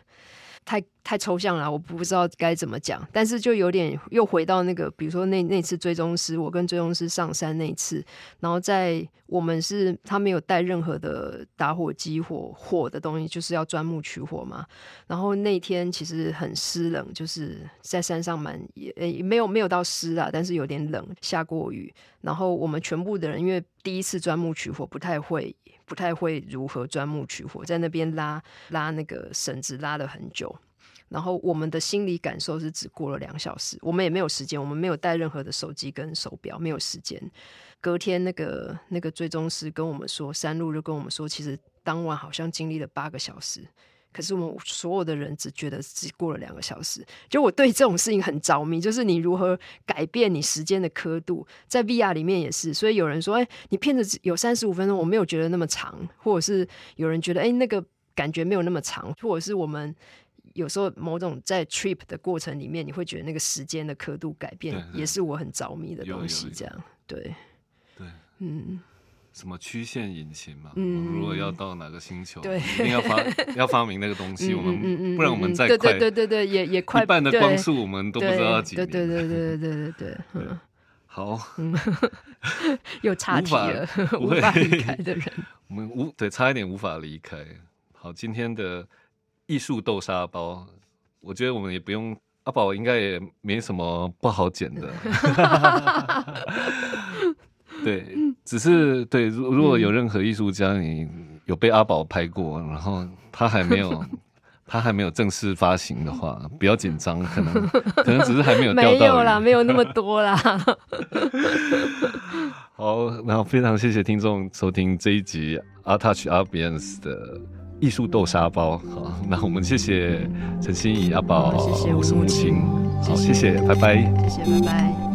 太太抽象了，我不知道该怎么讲，但是就有点又回到那个，比如说那那次追踪师，我跟追踪师上山那次，然后在我们是他没有带任何的打火机火火的东西，就是要钻木取火嘛。然后那天其实很湿冷，就是在山上蛮也没有没有到湿啊，但是有点冷，下过雨。然后我们全部的人因为第一次钻木取火，不太会。不太会如何钻木取火，在那边拉拉那个绳子拉了很久，然后我们的心理感受是只过了两小时，我们也没有时间，我们没有带任何的手机跟手表，没有时间。隔天那个那个追踪师跟我们说，山路就跟我们说，其实当晚好像经历了八个小时。可是我们所有的人只觉得只过了两个小时，就我对这种事情很着迷，就是你如何改变你时间的刻度，在 VR 里面也是。所以有人说，哎，你片子有三十五分钟，我没有觉得那么长，或者是有人觉得，哎，那个感觉没有那么长，或者是我们有时候某种在 trip 的过程里面，你会觉得那个时间的刻度改变，也是我很着迷的东西。这样，对，对，嗯。什么曲线引擎嘛？嗯，如果要到哪个星球，对，一定要发 要发明那个东西。我们不然我们再快，对对对对，也也快一半的光速，我们都不知道要几年。对对对 对对对对，嗯，好，又岔题了，无法离开的人，我们无对差一点无法离开。好，今天的艺术豆沙包，我觉得我们也不用阿宝，应该也没什么不好剪的。对，只是对，如如果有任何艺术家，你有被阿宝拍过，然后他还没有，他还没有正式发行的话，不要紧张，可能 可能只是还没有钓到。没有啦，没有那么多啦。好，然后非常谢谢听众收听这一集 ARTouch Artbience 的艺术豆沙包。好，那我们谢谢陈欣怡阿宝，谢谢吴木青，好，谢谢，拜拜，谢谢，拜拜。